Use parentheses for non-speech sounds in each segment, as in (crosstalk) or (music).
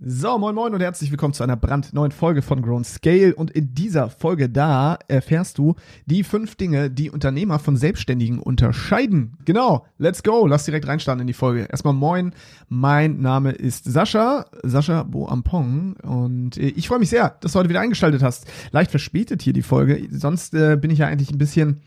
So, moin moin und herzlich willkommen zu einer brandneuen Folge von Grown Scale. Und in dieser Folge da erfährst du die fünf Dinge, die Unternehmer von Selbstständigen unterscheiden. Genau, let's go. Lass direkt reinstarten in die Folge. Erstmal moin, mein Name ist Sascha, Sascha Boampong. Und äh, ich freue mich sehr, dass du heute wieder eingeschaltet hast. Leicht verspätet hier die Folge. Sonst äh, bin ich ja eigentlich ein bisschen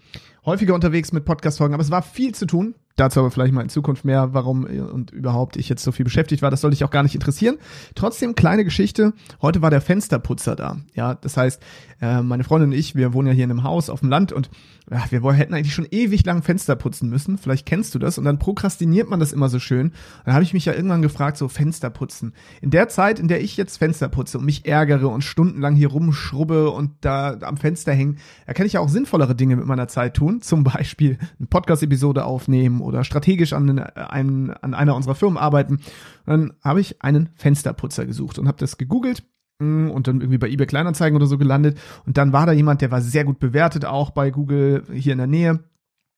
häufiger unterwegs mit Podcast-Folgen, aber es war viel zu tun. Dazu aber vielleicht mal in Zukunft mehr, warum und überhaupt ich jetzt so viel beschäftigt war. Das sollte ich auch gar nicht interessieren. Trotzdem, kleine Geschichte. Heute war der Fensterputzer da. Ja, das heißt, äh, meine Freundin und ich, wir wohnen ja hier in einem Haus auf dem Land und ja, wir hätten eigentlich schon ewig lang Fenster putzen müssen. Vielleicht kennst du das. Und dann prokrastiniert man das immer so schön. Dann habe ich mich ja irgendwann gefragt, so Fenster putzen. In der Zeit, in der ich jetzt Fenster putze und mich ärgere und stundenlang hier rumschrubbe und da am Fenster hängen, da kann ich ja auch sinnvollere Dinge mit meiner Zeit tun. (laughs) Zum Beispiel eine Podcast-Episode aufnehmen oder strategisch an, einen, an einer unserer Firmen arbeiten. Und dann habe ich einen Fensterputzer gesucht und habe das gegoogelt und dann irgendwie bei eBay Kleinanzeigen oder so gelandet. Und dann war da jemand, der war sehr gut bewertet, auch bei Google hier in der Nähe.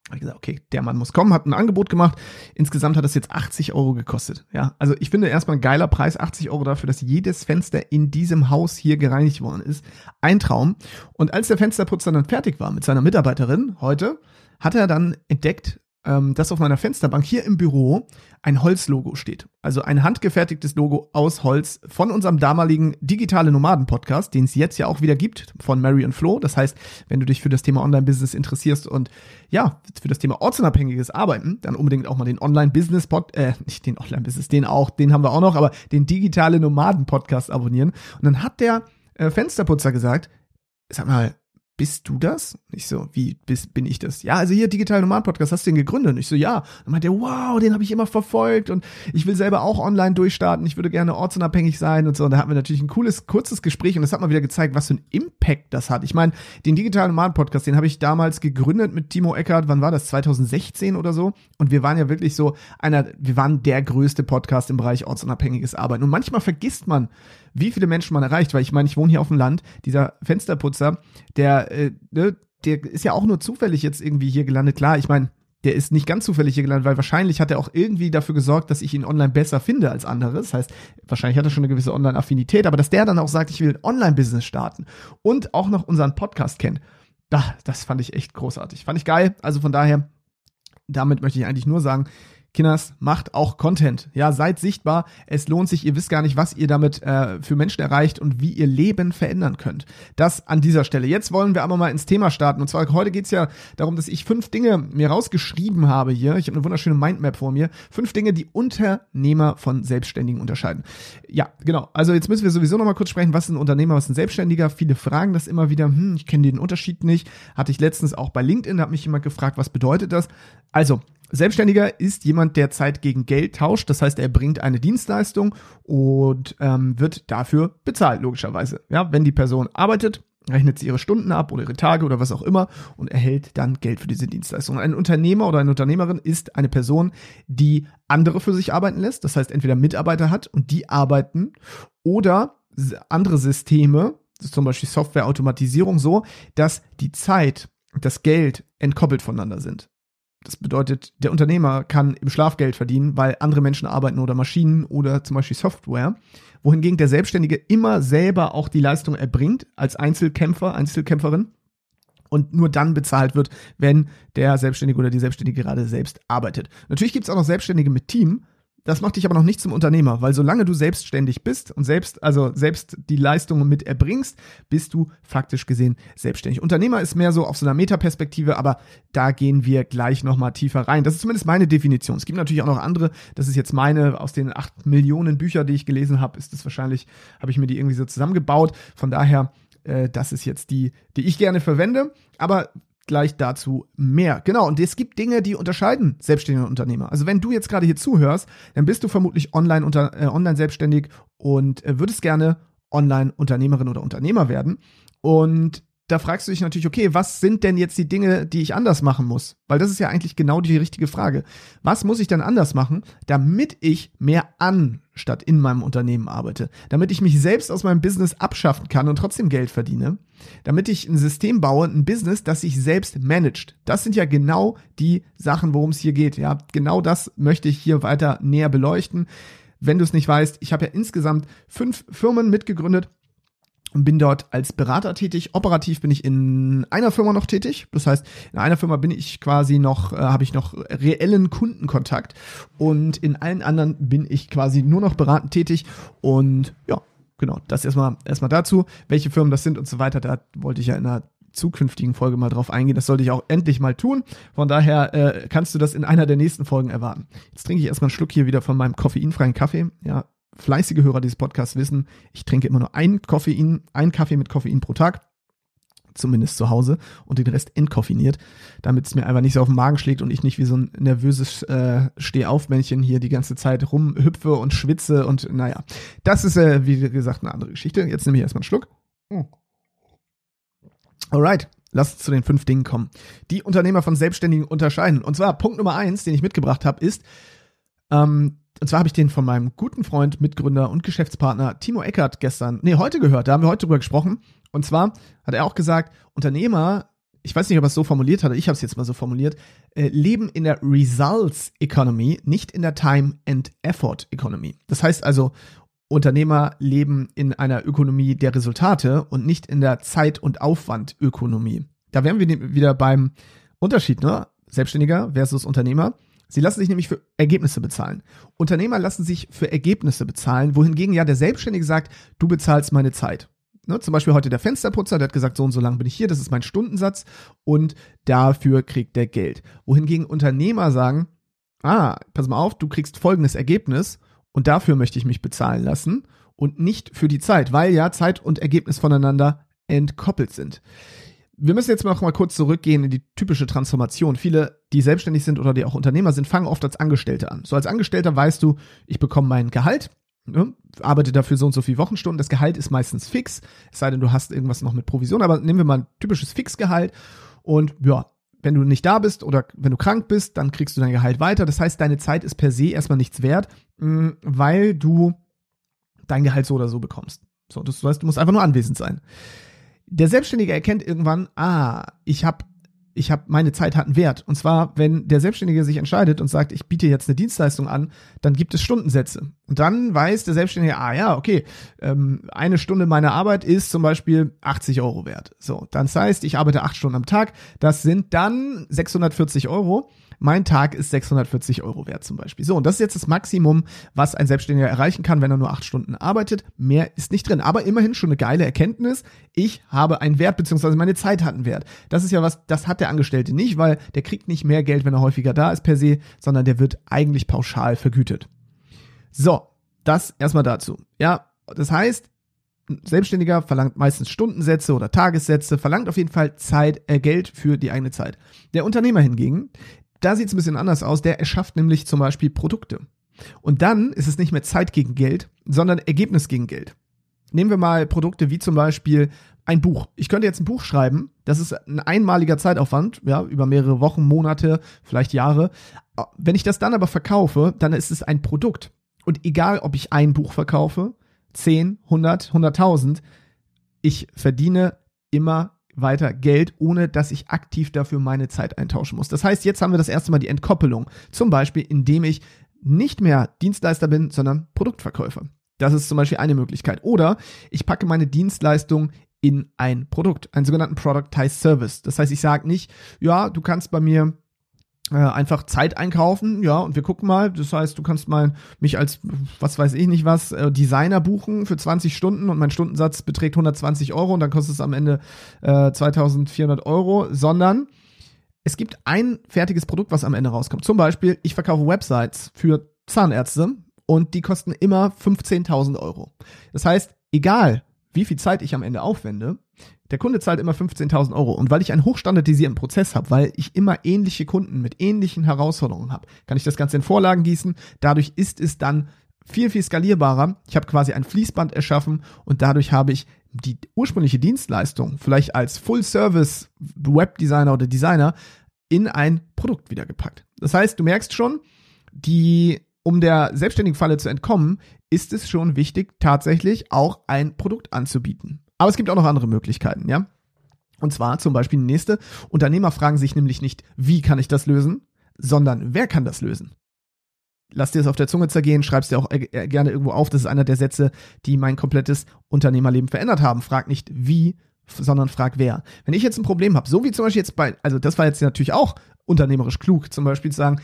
Hab ich gesagt, okay, der Mann muss kommen, hat ein Angebot gemacht. Insgesamt hat das jetzt 80 Euro gekostet. Ja, also ich finde erstmal ein geiler Preis, 80 Euro dafür, dass jedes Fenster in diesem Haus hier gereinigt worden ist. Ein Traum. Und als der Fensterputzer dann fertig war mit seiner Mitarbeiterin heute, hat er dann entdeckt, ähm, dass auf meiner Fensterbank hier im Büro ein Holzlogo steht. Also ein handgefertigtes Logo aus Holz von unserem damaligen Digitale Nomaden Podcast, den es jetzt ja auch wieder gibt, von Mary und Flo. Das heißt, wenn du dich für das Thema Online-Business interessierst und ja, für das Thema ortsunabhängiges Arbeiten, dann unbedingt auch mal den Online-Business-Pod, äh, nicht den Online-Business, den auch, den haben wir auch noch, aber den Digitale Nomaden Podcast abonnieren. Und dann hat der äh, Fensterputzer gesagt, sag mal, bist du das? Ich so, wie bist, bin ich das? Ja, also hier Digital Nomad Podcast, hast du den gegründet? Und ich so, ja. Dann meinte er, wow, den habe ich immer verfolgt und ich will selber auch online durchstarten. Ich würde gerne ortsunabhängig sein und so. Und da hatten wir natürlich ein cooles, kurzes Gespräch und das hat mal wieder gezeigt, was für ein Impact das hat. Ich meine, den Digital Nomad Podcast, den habe ich damals gegründet mit Timo Eckert. Wann war das? 2016 oder so? Und wir waren ja wirklich so einer, wir waren der größte Podcast im Bereich ortsunabhängiges Arbeiten. Und manchmal vergisst man, wie viele Menschen man erreicht, weil ich meine, ich wohne hier auf dem Land, dieser Fensterputzer, der, äh, ne, der ist ja auch nur zufällig jetzt irgendwie hier gelandet. Klar, ich meine, der ist nicht ganz zufällig hier gelandet, weil wahrscheinlich hat er auch irgendwie dafür gesorgt, dass ich ihn online besser finde als andere. Das heißt, wahrscheinlich hat er schon eine gewisse Online-Affinität, aber dass der dann auch sagt, ich will ein Online-Business starten und auch noch unseren Podcast kennt, da, das fand ich echt großartig. Fand ich geil. Also von daher, damit möchte ich eigentlich nur sagen, Kinders, macht auch Content. Ja, seid sichtbar. Es lohnt sich. Ihr wisst gar nicht, was ihr damit äh, für Menschen erreicht und wie ihr Leben verändern könnt. Das an dieser Stelle. Jetzt wollen wir aber mal ins Thema starten. Und zwar heute geht's ja darum, dass ich fünf Dinge mir rausgeschrieben habe hier. Ich habe eine wunderschöne Mindmap vor mir. Fünf Dinge, die Unternehmer von Selbstständigen unterscheiden. Ja, genau. Also jetzt müssen wir sowieso noch mal kurz sprechen, was ist ein Unternehmer, was ist ein Selbstständiger. Viele fragen das immer wieder. Hm, ich kenne den Unterschied nicht. Hatte ich letztens auch bei LinkedIn, da hat mich jemand gefragt, was bedeutet das? Also, Selbstständiger ist jemand, der Zeit gegen Geld tauscht. Das heißt, er bringt eine Dienstleistung und ähm, wird dafür bezahlt, logischerweise. Ja, wenn die Person arbeitet, rechnet sie ihre Stunden ab oder ihre Tage oder was auch immer und erhält dann Geld für diese Dienstleistung. Ein Unternehmer oder eine Unternehmerin ist eine Person, die andere für sich arbeiten lässt. Das heißt, entweder Mitarbeiter hat und die arbeiten oder andere Systeme, zum Beispiel Softwareautomatisierung, so, dass die Zeit, das Geld entkoppelt voneinander sind. Das bedeutet, der Unternehmer kann im Schlafgeld verdienen, weil andere Menschen arbeiten oder Maschinen oder zum Beispiel Software. Wohingegen der Selbstständige immer selber auch die Leistung erbringt als Einzelkämpfer, Einzelkämpferin und nur dann bezahlt wird, wenn der Selbstständige oder die Selbstständige gerade selbst arbeitet. Natürlich gibt es auch noch Selbstständige mit Team, das macht dich aber noch nicht zum Unternehmer, weil solange du selbstständig bist und selbst, also selbst die Leistungen mit erbringst, bist du faktisch gesehen selbstständig. Unternehmer ist mehr so auf so einer Metaperspektive, aber da gehen wir gleich nochmal tiefer rein. Das ist zumindest meine Definition. Es gibt natürlich auch noch andere. Das ist jetzt meine, aus den acht Millionen Büchern, die ich gelesen habe, ist es wahrscheinlich, habe ich mir die irgendwie so zusammengebaut. Von daher, äh, das ist jetzt die, die ich gerne verwende. Aber gleich dazu mehr. Genau, und es gibt Dinge, die unterscheiden selbstständige Unternehmer. Also wenn du jetzt gerade hier zuhörst, dann bist du vermutlich online, unter, äh, online selbstständig und äh, würdest gerne Online-Unternehmerin oder Unternehmer werden. Und da fragst du dich natürlich, okay, was sind denn jetzt die Dinge, die ich anders machen muss? Weil das ist ja eigentlich genau die richtige Frage. Was muss ich dann anders machen, damit ich mehr an statt in meinem Unternehmen arbeite? Damit ich mich selbst aus meinem Business abschaffen kann und trotzdem Geld verdiene? Damit ich ein System baue, ein Business, das sich selbst managt? Das sind ja genau die Sachen, worum es hier geht. Ja, genau das möchte ich hier weiter näher beleuchten. wenn du es nicht weißt, ich habe ja insgesamt fünf Firmen mitgegründet bin dort als Berater tätig. Operativ bin ich in einer Firma noch tätig. Das heißt, in einer Firma bin ich quasi noch, äh, habe ich noch reellen Kundenkontakt und in allen anderen bin ich quasi nur noch beratend tätig und ja, genau, das erstmal erstmal dazu, welche Firmen das sind und so weiter. Da wollte ich ja in einer zukünftigen Folge mal drauf eingehen. Das sollte ich auch endlich mal tun. Von daher äh, kannst du das in einer der nächsten Folgen erwarten. Jetzt trinke ich erstmal einen Schluck hier wieder von meinem koffeinfreien Kaffee. Ja, fleißige Hörer dieses Podcasts wissen, ich trinke immer nur ein Koffein, ein Kaffee mit Koffein pro Tag. Zumindest zu Hause und den Rest entkoffiniert, damit es mir einfach nicht so auf den Magen schlägt und ich nicht wie so ein nervöses äh, Stehaufmännchen hier die ganze Zeit rumhüpfe und schwitze und naja. Das ist, äh, wie gesagt, eine andere Geschichte. Jetzt nehme ich erstmal einen Schluck. Hm. Alright, lass uns zu den fünf Dingen kommen, die Unternehmer von Selbstständigen unterscheiden. Und zwar Punkt Nummer eins, den ich mitgebracht habe, ist, ähm, und zwar habe ich den von meinem guten Freund, Mitgründer und Geschäftspartner Timo Eckert gestern, nee, heute gehört, da haben wir heute drüber gesprochen. Und zwar hat er auch gesagt, Unternehmer, ich weiß nicht, ob er es so formuliert hat, ich habe es jetzt mal so formuliert, äh, leben in der Results Economy, nicht in der Time and Effort Economy. Das heißt also, Unternehmer leben in einer Ökonomie der Resultate und nicht in der Zeit- und Aufwandökonomie. Da wären wir wieder beim Unterschied, ne? Selbstständiger versus Unternehmer. Sie lassen sich nämlich für Ergebnisse bezahlen. Unternehmer lassen sich für Ergebnisse bezahlen, wohingegen ja der Selbstständige sagt, du bezahlst meine Zeit. Ne, zum Beispiel heute der Fensterputzer, der hat gesagt, so und so lang bin ich hier, das ist mein Stundensatz und dafür kriegt der Geld. Wohingegen Unternehmer sagen, ah, pass mal auf, du kriegst folgendes Ergebnis und dafür möchte ich mich bezahlen lassen und nicht für die Zeit, weil ja Zeit und Ergebnis voneinander entkoppelt sind wir müssen jetzt noch mal kurz zurückgehen in die typische Transformation. Viele, die selbstständig sind oder die auch Unternehmer sind, fangen oft als Angestellte an. So als Angestellter weißt du, ich bekomme mein Gehalt, ne, arbeite dafür so und so viele Wochenstunden. Das Gehalt ist meistens fix, es sei denn, du hast irgendwas noch mit Provision. Aber nehmen wir mal ein typisches Fixgehalt und ja, wenn du nicht da bist oder wenn du krank bist, dann kriegst du dein Gehalt weiter. Das heißt, deine Zeit ist per se erstmal nichts wert, mm, weil du dein Gehalt so oder so bekommst. So, das heißt, du musst einfach nur anwesend sein der Selbstständige erkennt irgendwann, ah, ich habe ich habe meine Zeit hat einen Wert. Und zwar, wenn der Selbstständige sich entscheidet und sagt, ich biete jetzt eine Dienstleistung an, dann gibt es Stundensätze. Und dann weiß der Selbstständige, ah ja, okay, ähm, eine Stunde meiner Arbeit ist zum Beispiel 80 Euro wert. So, dann das heißt, ich arbeite acht Stunden am Tag. Das sind dann 640 Euro mein Tag ist 640 Euro wert zum Beispiel. So, und das ist jetzt das Maximum, was ein Selbstständiger erreichen kann, wenn er nur acht Stunden arbeitet. Mehr ist nicht drin. Aber immerhin schon eine geile Erkenntnis. Ich habe einen Wert, beziehungsweise meine Zeit hat einen Wert. Das ist ja was, das hat der Angestellte nicht, weil der kriegt nicht mehr Geld, wenn er häufiger da ist per se, sondern der wird eigentlich pauschal vergütet. So, das erstmal dazu. Ja, das heißt, Selbstständiger verlangt meistens Stundensätze oder Tagessätze, verlangt auf jeden Fall Zeit, äh, Geld für die eigene Zeit. Der Unternehmer hingegen, da sieht es ein bisschen anders aus. Der erschafft nämlich zum Beispiel Produkte. Und dann ist es nicht mehr Zeit gegen Geld, sondern Ergebnis gegen Geld. Nehmen wir mal Produkte wie zum Beispiel ein Buch. Ich könnte jetzt ein Buch schreiben. Das ist ein einmaliger Zeitaufwand, ja, über mehrere Wochen, Monate, vielleicht Jahre. Wenn ich das dann aber verkaufe, dann ist es ein Produkt. Und egal, ob ich ein Buch verkaufe, 10, 100, 100.000, ich verdiene immer weiter Geld, ohne dass ich aktiv dafür meine Zeit eintauschen muss. Das heißt, jetzt haben wir das erste Mal die Entkoppelung. Zum Beispiel, indem ich nicht mehr Dienstleister bin, sondern Produktverkäufer. Das ist zum Beispiel eine Möglichkeit. Oder ich packe meine Dienstleistung in ein Produkt, einen sogenannten Productized Service. Das heißt, ich sage nicht, ja, du kannst bei mir äh, einfach Zeit einkaufen, ja, und wir gucken mal. Das heißt, du kannst mal mich als, was weiß ich nicht was, äh, Designer buchen für 20 Stunden und mein Stundensatz beträgt 120 Euro und dann kostet es am Ende äh, 2400 Euro, sondern es gibt ein fertiges Produkt, was am Ende rauskommt. Zum Beispiel, ich verkaufe Websites für Zahnärzte und die kosten immer 15.000 Euro. Das heißt, egal wie viel Zeit ich am Ende aufwende, der Kunde zahlt immer 15.000 Euro. Und weil ich einen hochstandardisierten Prozess habe, weil ich immer ähnliche Kunden mit ähnlichen Herausforderungen habe, kann ich das Ganze in Vorlagen gießen. Dadurch ist es dann viel, viel skalierbarer. Ich habe quasi ein Fließband erschaffen und dadurch habe ich die ursprüngliche Dienstleistung, vielleicht als Full-Service Webdesigner oder Designer, in ein Produkt wiedergepackt. Das heißt, du merkst schon, die, um der selbstständigen Falle zu entkommen, ist es schon wichtig, tatsächlich auch ein Produkt anzubieten. Aber es gibt auch noch andere Möglichkeiten, ja. Und zwar zum Beispiel die nächste. Unternehmer fragen sich nämlich nicht, wie kann ich das lösen, sondern wer kann das lösen? lass dir das auf der Zunge zergehen, schreib's dir auch äh, gerne irgendwo auf. Das ist einer der Sätze, die mein komplettes Unternehmerleben verändert haben. Frag nicht wie, sondern frag wer. Wenn ich jetzt ein Problem habe, so wie zum Beispiel jetzt bei, also das war jetzt natürlich auch unternehmerisch klug, zum Beispiel zu sagen,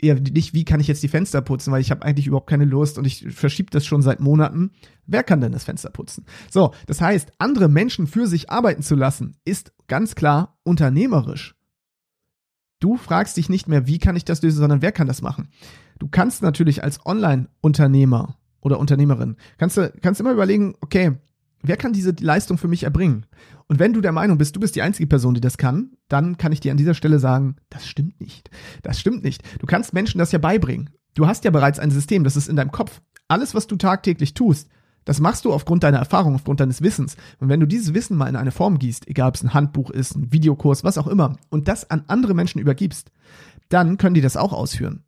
eher nicht, wie kann ich jetzt die Fenster putzen, weil ich habe eigentlich überhaupt keine Lust und ich verschiebe das schon seit Monaten. Wer kann denn das Fenster putzen? So, das heißt, andere Menschen für sich arbeiten zu lassen, ist ganz klar unternehmerisch. Du fragst dich nicht mehr, wie kann ich das lösen, sondern wer kann das machen? Du kannst natürlich als Online-Unternehmer oder Unternehmerin, kannst du kannst immer überlegen, okay, wer kann diese Leistung für mich erbringen? Und wenn du der Meinung bist, du bist die einzige Person, die das kann, dann kann ich dir an dieser Stelle sagen, das stimmt nicht. Das stimmt nicht. Du kannst Menschen das ja beibringen. Du hast ja bereits ein System, das ist in deinem Kopf. Alles, was du tagtäglich tust, das machst du aufgrund deiner Erfahrung, aufgrund deines Wissens. Und wenn du dieses Wissen mal in eine Form gießt, egal ob es ein Handbuch ist, ein Videokurs, was auch immer, und das an andere Menschen übergibst, dann können die das auch ausführen.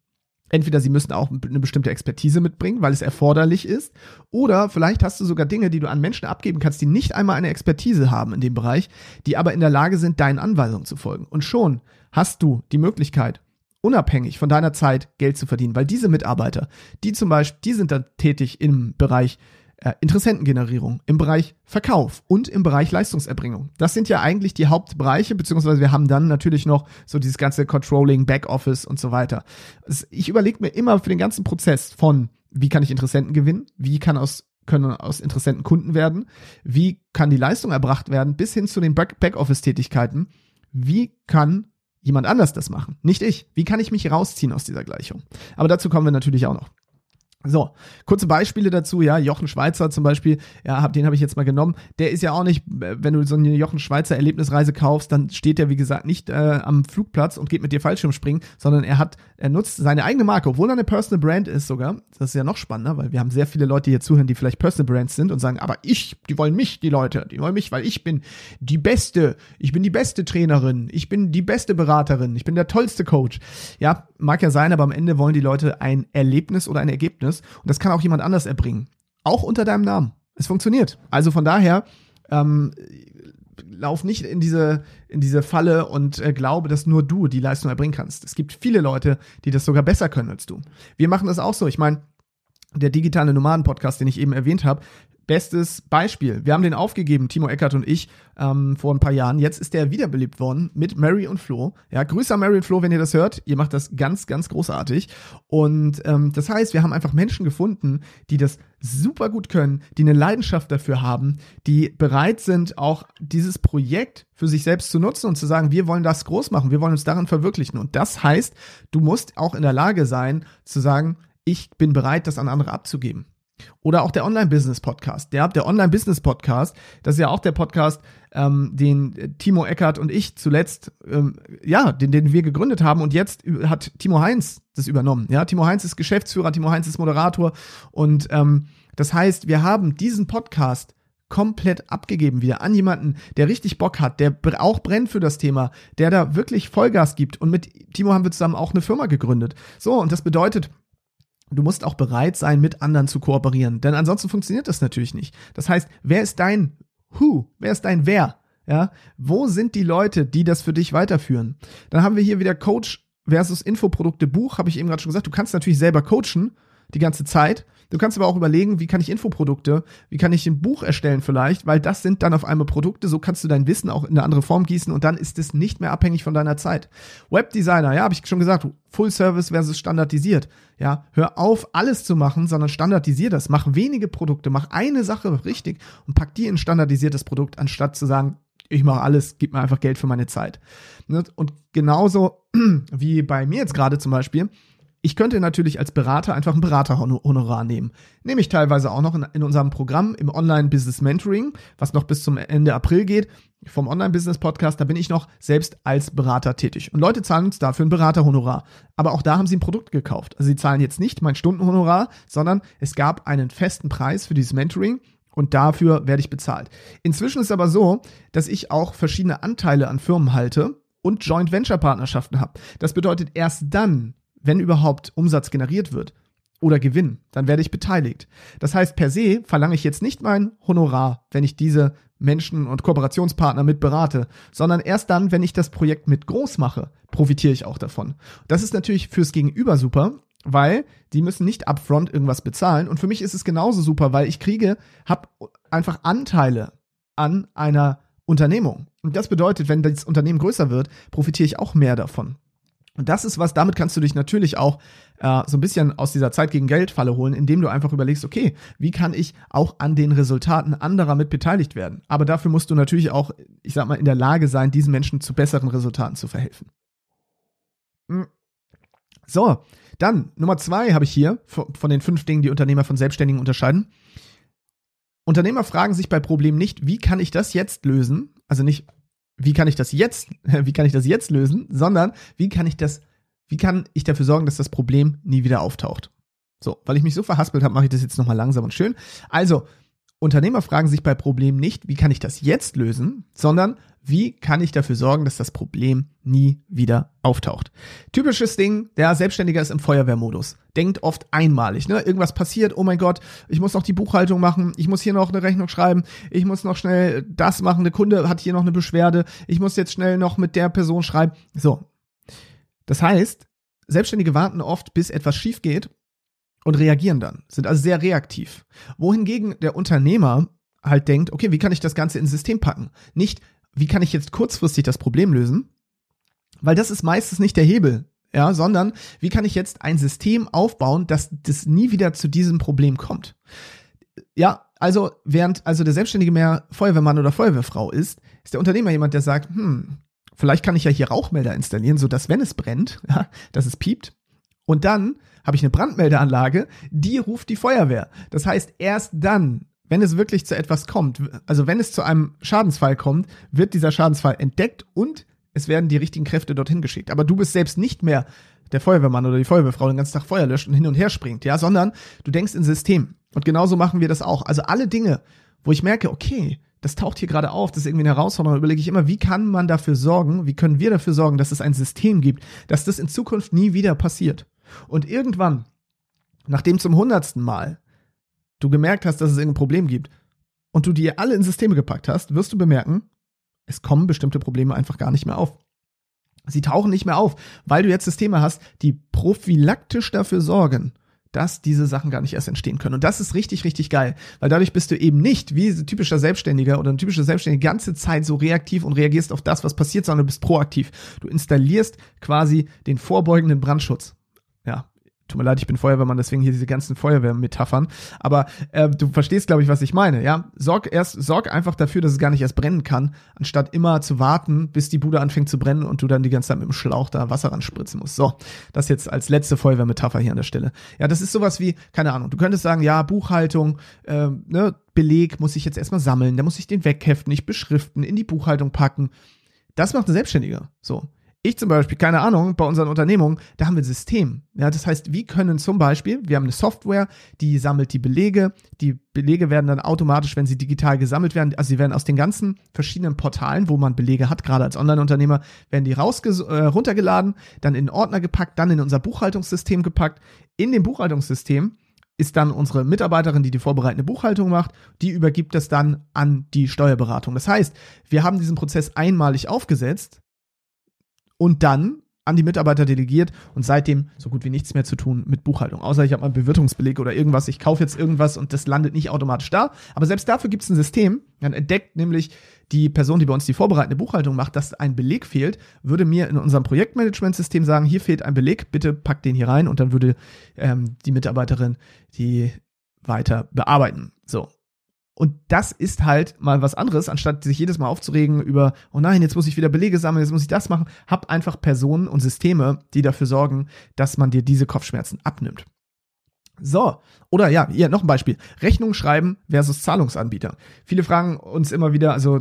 Entweder sie müssen auch eine bestimmte Expertise mitbringen, weil es erforderlich ist, oder vielleicht hast du sogar Dinge, die du an Menschen abgeben kannst, die nicht einmal eine Expertise haben in dem Bereich, die aber in der Lage sind, deinen Anweisungen zu folgen. Und schon hast du die Möglichkeit, unabhängig von deiner Zeit Geld zu verdienen, weil diese Mitarbeiter, die zum Beispiel, die sind dann tätig im Bereich äh, Interessentengenerierung, im Bereich Verkauf und im Bereich Leistungserbringung. Das sind ja eigentlich die Hauptbereiche, beziehungsweise wir haben dann natürlich noch so dieses ganze Controlling, Backoffice und so weiter. Ich überlege mir immer für den ganzen Prozess von, wie kann ich Interessenten gewinnen, wie kann aus können aus Interessenten Kunden werden, wie kann die Leistung erbracht werden, bis hin zu den Backoffice-Tätigkeiten, wie kann jemand anders das machen, nicht ich. Wie kann ich mich rausziehen aus dieser Gleichung? Aber dazu kommen wir natürlich auch noch. So, kurze Beispiele dazu, ja, Jochen Schweizer zum Beispiel, ja, den habe ich jetzt mal genommen. Der ist ja auch nicht, wenn du so eine Jochen Schweizer Erlebnisreise kaufst, dann steht er, wie gesagt, nicht äh, am Flugplatz und geht mit dir Fallschirmspringen, sondern er hat, er nutzt seine eigene Marke, obwohl er eine Personal Brand ist sogar. Das ist ja noch spannender, weil wir haben sehr viele Leute hier zuhören, die vielleicht Personal Brands sind und sagen, aber ich, die wollen mich, die Leute, die wollen mich, weil ich bin die beste, ich bin die beste Trainerin, ich bin die beste Beraterin, ich bin der tollste Coach. Ja, mag ja sein, aber am Ende wollen die Leute ein Erlebnis oder ein Ergebnis Ergebnis. Und das kann auch jemand anders erbringen. Auch unter deinem Namen. Es funktioniert. Also von daher, ähm, lauf nicht in diese, in diese Falle und äh, glaube, dass nur du die Leistung erbringen kannst. Es gibt viele Leute, die das sogar besser können als du. Wir machen das auch so. Ich meine, der digitale Nomaden-Podcast, den ich eben erwähnt habe, Bestes Beispiel. Wir haben den aufgegeben, Timo Eckert und ich, ähm, vor ein paar Jahren. Jetzt ist der wiederbelebt worden mit Mary und Flo. Ja, Grüße an Mary und Flo, wenn ihr das hört. Ihr macht das ganz, ganz großartig. Und ähm, das heißt, wir haben einfach Menschen gefunden, die das super gut können, die eine Leidenschaft dafür haben, die bereit sind, auch dieses Projekt für sich selbst zu nutzen und zu sagen, wir wollen das groß machen, wir wollen uns darin verwirklichen. Und das heißt, du musst auch in der Lage sein, zu sagen, ich bin bereit, das an andere abzugeben. Oder auch der Online-Business-Podcast. Der, der Online-Business-Podcast, das ist ja auch der Podcast, ähm, den Timo Eckert und ich zuletzt, ähm, ja, den, den wir gegründet haben. Und jetzt hat Timo Heinz das übernommen. Ja, Timo Heinz ist Geschäftsführer, Timo Heinz ist Moderator. Und ähm, das heißt, wir haben diesen Podcast komplett abgegeben wieder an jemanden, der richtig Bock hat, der auch brennt für das Thema, der da wirklich Vollgas gibt. Und mit Timo haben wir zusammen auch eine Firma gegründet. So, und das bedeutet, Du musst auch bereit sein, mit anderen zu kooperieren, denn ansonsten funktioniert das natürlich nicht. Das heißt, wer ist dein Who? Wer ist dein Wer? Ja, wo sind die Leute, die das für dich weiterführen? Dann haben wir hier wieder Coach versus Infoprodukte Buch, habe ich eben gerade schon gesagt. Du kannst natürlich selber coachen die ganze Zeit. Du kannst aber auch überlegen, wie kann ich Infoprodukte, wie kann ich ein Buch erstellen vielleicht, weil das sind dann auf einmal Produkte, so kannst du dein Wissen auch in eine andere Form gießen und dann ist es nicht mehr abhängig von deiner Zeit. Webdesigner, ja, habe ich schon gesagt, Full Service versus standardisiert. Ja, hör auf, alles zu machen, sondern standardisier das. Mach wenige Produkte, mach eine Sache richtig und pack die in standardisiertes Produkt, anstatt zu sagen, ich mache alles, gib mir einfach Geld für meine Zeit. Ne? Und genauso (clears throat) wie bei mir jetzt gerade zum Beispiel, ich könnte natürlich als Berater einfach ein Beraterhonorar nehmen. Nehme ich teilweise auch noch in, in unserem Programm im Online-Business Mentoring, was noch bis zum Ende April geht, vom Online-Business-Podcast, da bin ich noch selbst als Berater tätig. Und Leute zahlen uns dafür ein Beraterhonorar. Aber auch da haben sie ein Produkt gekauft. Also sie zahlen jetzt nicht mein Stundenhonorar, sondern es gab einen festen Preis für dieses Mentoring und dafür werde ich bezahlt. Inzwischen ist aber so, dass ich auch verschiedene Anteile an Firmen halte und Joint Venture Partnerschaften habe. Das bedeutet, erst dann, wenn überhaupt Umsatz generiert wird oder Gewinn, dann werde ich beteiligt. Das heißt, per se verlange ich jetzt nicht mein Honorar, wenn ich diese Menschen und Kooperationspartner mit berate, sondern erst dann, wenn ich das Projekt mit groß mache, profitiere ich auch davon. Das ist natürlich fürs Gegenüber super, weil die müssen nicht upfront irgendwas bezahlen. Und für mich ist es genauso super, weil ich kriege, habe einfach Anteile an einer Unternehmung. Und das bedeutet, wenn das Unternehmen größer wird, profitiere ich auch mehr davon. Und das ist was, damit kannst du dich natürlich auch äh, so ein bisschen aus dieser Zeit gegen Geldfalle holen, indem du einfach überlegst, okay, wie kann ich auch an den Resultaten anderer mit beteiligt werden? Aber dafür musst du natürlich auch, ich sag mal, in der Lage sein, diesen Menschen zu besseren Resultaten zu verhelfen. Hm. So, dann Nummer zwei habe ich hier von den fünf Dingen, die Unternehmer von Selbstständigen unterscheiden. Unternehmer fragen sich bei Problemen nicht, wie kann ich das jetzt lösen? Also nicht, wie kann ich das jetzt, (laughs) wie kann ich das jetzt lösen, sondern wie kann ich das, wie kann ich dafür sorgen, dass das Problem nie wieder auftaucht? So, weil ich mich so verhaspelt habe, mache ich das jetzt nochmal langsam und schön. Also, Unternehmer fragen sich bei Problemen nicht, wie kann ich das jetzt lösen, sondern wie kann ich dafür sorgen, dass das Problem nie wieder auftaucht. Typisches Ding, der Selbstständiger ist im Feuerwehrmodus. Denkt oft einmalig, ne? Irgendwas passiert, oh mein Gott, ich muss noch die Buchhaltung machen, ich muss hier noch eine Rechnung schreiben, ich muss noch schnell das machen, der Kunde hat hier noch eine Beschwerde, ich muss jetzt schnell noch mit der Person schreiben. So. Das heißt, Selbstständige warten oft, bis etwas schief geht und reagieren dann, sind also sehr reaktiv. Wohingegen der Unternehmer halt denkt, okay, wie kann ich das Ganze ins System packen? Nicht, wie kann ich jetzt kurzfristig das Problem lösen? Weil das ist meistens nicht der Hebel, ja, sondern wie kann ich jetzt ein System aufbauen, dass das nie wieder zu diesem Problem kommt? Ja, also während also der Selbstständige mehr Feuerwehrmann oder Feuerwehrfrau ist, ist der Unternehmer jemand, der sagt, hm, vielleicht kann ich ja hier Rauchmelder installieren, so dass wenn es brennt, (laughs) ja, dass es piept. Und dann habe ich eine Brandmeldeanlage, die ruft die Feuerwehr. Das heißt, erst dann, wenn es wirklich zu etwas kommt, also wenn es zu einem Schadensfall kommt, wird dieser Schadensfall entdeckt und es werden die richtigen Kräfte dorthin geschickt. Aber du bist selbst nicht mehr der Feuerwehrmann oder die Feuerwehrfrau den ganzen Tag Feuer löscht und hin und her springt, ja, sondern du denkst in System. Und genauso machen wir das auch. Also alle Dinge, wo ich merke, okay, das taucht hier gerade auf, das ist irgendwie eine Herausforderung, überlege ich immer, wie kann man dafür sorgen, wie können wir dafür sorgen, dass es ein System gibt, dass das in Zukunft nie wieder passiert. Und irgendwann, nachdem zum hundertsten Mal du gemerkt hast, dass es irgendein Problem gibt und du die alle in Systeme gepackt hast, wirst du bemerken, es kommen bestimmte Probleme einfach gar nicht mehr auf. Sie tauchen nicht mehr auf, weil du jetzt Systeme hast, die prophylaktisch dafür sorgen, dass diese Sachen gar nicht erst entstehen können. Und das ist richtig, richtig geil, weil dadurch bist du eben nicht wie ein typischer Selbstständiger oder ein typischer Selbstständiger die ganze Zeit so reaktiv und reagierst auf das, was passiert, sondern du bist proaktiv. Du installierst quasi den vorbeugenden Brandschutz. Ja, tut mir leid, ich bin Feuerwehrmann, deswegen hier diese ganzen Feuerwehrmetaphern. Aber äh, du verstehst, glaube ich, was ich meine. Ja, sorg erst, sorg einfach dafür, dass es gar nicht erst brennen kann, anstatt immer zu warten, bis die Bude anfängt zu brennen und du dann die ganze Zeit mit dem Schlauch da Wasser ranspritzen musst. So, das jetzt als letzte Feuerwehrmetapher hier an der Stelle. Ja, das ist sowas wie, keine Ahnung. Du könntest sagen, ja, Buchhaltung, äh, ne, Beleg muss ich jetzt erstmal sammeln, da muss ich den wegheften, nicht beschriften, in die Buchhaltung packen. Das macht ein Selbstständiger. So. Ich zum Beispiel, keine Ahnung, bei unseren Unternehmungen, da haben wir ein System. Ja, das heißt, wir können zum Beispiel, wir haben eine Software, die sammelt die Belege. Die Belege werden dann automatisch, wenn sie digital gesammelt werden, also sie werden aus den ganzen verschiedenen Portalen, wo man Belege hat, gerade als Online-Unternehmer, werden die rausges äh, runtergeladen, dann in Ordner gepackt, dann in unser Buchhaltungssystem gepackt. In dem Buchhaltungssystem ist dann unsere Mitarbeiterin, die die vorbereitende Buchhaltung macht, die übergibt das dann an die Steuerberatung. Das heißt, wir haben diesen Prozess einmalig aufgesetzt, und dann an die Mitarbeiter delegiert und seitdem so gut wie nichts mehr zu tun mit Buchhaltung. Außer ich habe mal Bewirtungsbeleg oder irgendwas, ich kaufe jetzt irgendwas und das landet nicht automatisch da. Aber selbst dafür gibt es ein System, dann entdeckt nämlich die Person, die bei uns die vorbereitende Buchhaltung macht, dass ein Beleg fehlt, würde mir in unserem Projektmanagementsystem sagen, hier fehlt ein Beleg, bitte pack den hier rein und dann würde ähm, die Mitarbeiterin die weiter bearbeiten. So, und das ist halt mal was anderes, anstatt sich jedes Mal aufzuregen über, oh nein, jetzt muss ich wieder Belege sammeln, jetzt muss ich das machen. Hab einfach Personen und Systeme, die dafür sorgen, dass man dir diese Kopfschmerzen abnimmt. So, oder ja, hier noch ein Beispiel. Rechnung schreiben versus Zahlungsanbieter. Viele fragen uns immer wieder, also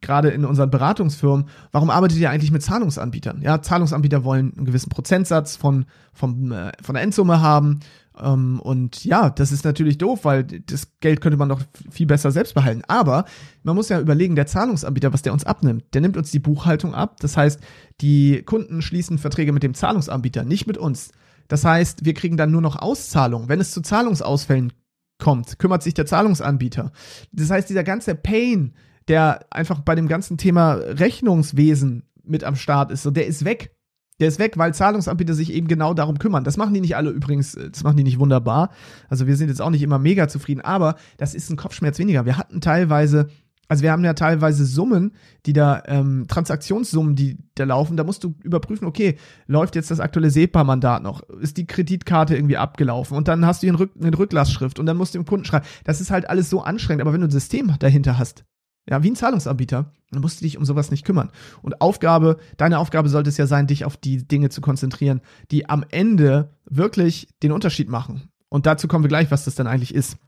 gerade in unseren Beratungsfirmen, warum arbeitet ihr eigentlich mit Zahlungsanbietern? Ja, Zahlungsanbieter wollen einen gewissen Prozentsatz von, von, äh, von der Endsumme haben ähm, und ja, das ist natürlich doof, weil das Geld könnte man doch viel besser selbst behalten. Aber man muss ja überlegen, der Zahlungsanbieter, was der uns abnimmt, der nimmt uns die Buchhaltung ab. Das heißt, die Kunden schließen Verträge mit dem Zahlungsanbieter, nicht mit uns. Das heißt, wir kriegen dann nur noch Auszahlung. Wenn es zu Zahlungsausfällen kommt, kümmert sich der Zahlungsanbieter. Das heißt, dieser ganze Pain, der einfach bei dem ganzen Thema Rechnungswesen mit am Start ist, der ist weg. Der ist weg, weil Zahlungsanbieter sich eben genau darum kümmern. Das machen die nicht alle übrigens, äh, das machen die nicht wunderbar. Also wir sind jetzt auch nicht immer mega zufrieden, aber das ist ein Kopfschmerz weniger. Wir hatten teilweise also wir haben ja teilweise Summen, die da, ähm, Transaktionssummen, die da laufen. Da musst du überprüfen, okay, läuft jetzt das aktuelle SEPA-Mandat noch? Ist die Kreditkarte irgendwie abgelaufen? Und dann hast du hier eine, Rück eine Rücklassschrift und dann musst du dem Kunden schreiben. Das ist halt alles so anstrengend. Aber wenn du ein System dahinter hast, ja, wie ein Zahlungsanbieter, dann musst du dich um sowas nicht kümmern. Und Aufgabe, deine Aufgabe sollte es ja sein, dich auf die Dinge zu konzentrieren, die am Ende wirklich den Unterschied machen. Und dazu kommen wir gleich, was das dann eigentlich ist.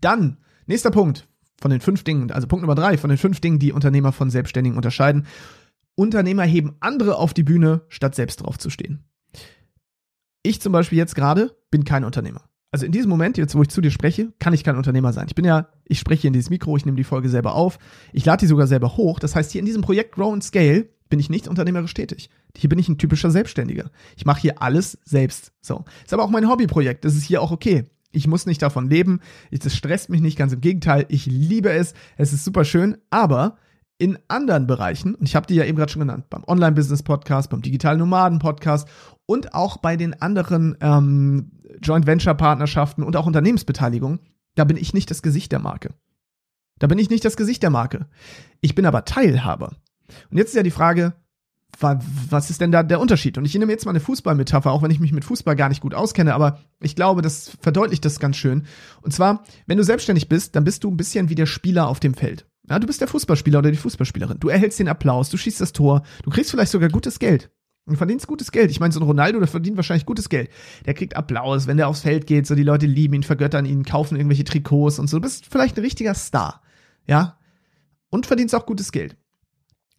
Dann, nächster Punkt, von den fünf Dingen, also Punkt Nummer drei, von den fünf Dingen, die Unternehmer von Selbstständigen unterscheiden. Unternehmer heben andere auf die Bühne, statt selbst drauf zu stehen. Ich zum Beispiel jetzt gerade bin kein Unternehmer. Also in diesem Moment, jetzt wo ich zu dir spreche, kann ich kein Unternehmer sein. Ich bin ja, ich spreche hier in dieses Mikro, ich nehme die Folge selber auf, ich lade die sogar selber hoch. Das heißt, hier in diesem Projekt Grow and Scale bin ich nicht unternehmerisch tätig. Hier bin ich ein typischer Selbstständiger. Ich mache hier alles selbst. So. Ist aber auch mein Hobbyprojekt. Das ist hier auch okay. Ich muss nicht davon leben. Das stresst mich nicht, ganz im Gegenteil. Ich liebe es. Es ist super schön. Aber in anderen Bereichen, und ich habe die ja eben gerade schon genannt, beim Online-Business-Podcast, beim Digitalen Nomaden-Podcast und auch bei den anderen ähm, Joint-Venture-Partnerschaften und auch Unternehmensbeteiligungen, da bin ich nicht das Gesicht der Marke. Da bin ich nicht das Gesicht der Marke. Ich bin aber Teilhaber. Und jetzt ist ja die Frage, was ist denn da der Unterschied? Und ich nehme jetzt mal eine Fußballmetapher, auch wenn ich mich mit Fußball gar nicht gut auskenne, aber ich glaube, das verdeutlicht das ganz schön. Und zwar, wenn du selbstständig bist, dann bist du ein bisschen wie der Spieler auf dem Feld. Ja, du bist der Fußballspieler oder die Fußballspielerin. Du erhältst den Applaus, du schießt das Tor, du kriegst vielleicht sogar gutes Geld. Du verdienst gutes Geld. Ich meine, so ein Ronaldo, der verdient wahrscheinlich gutes Geld. Der kriegt Applaus, wenn der aufs Feld geht, so die Leute lieben ihn, vergöttern ihn, kaufen irgendwelche Trikots und so. Du bist vielleicht ein richtiger Star. Ja? Und verdienst auch gutes Geld.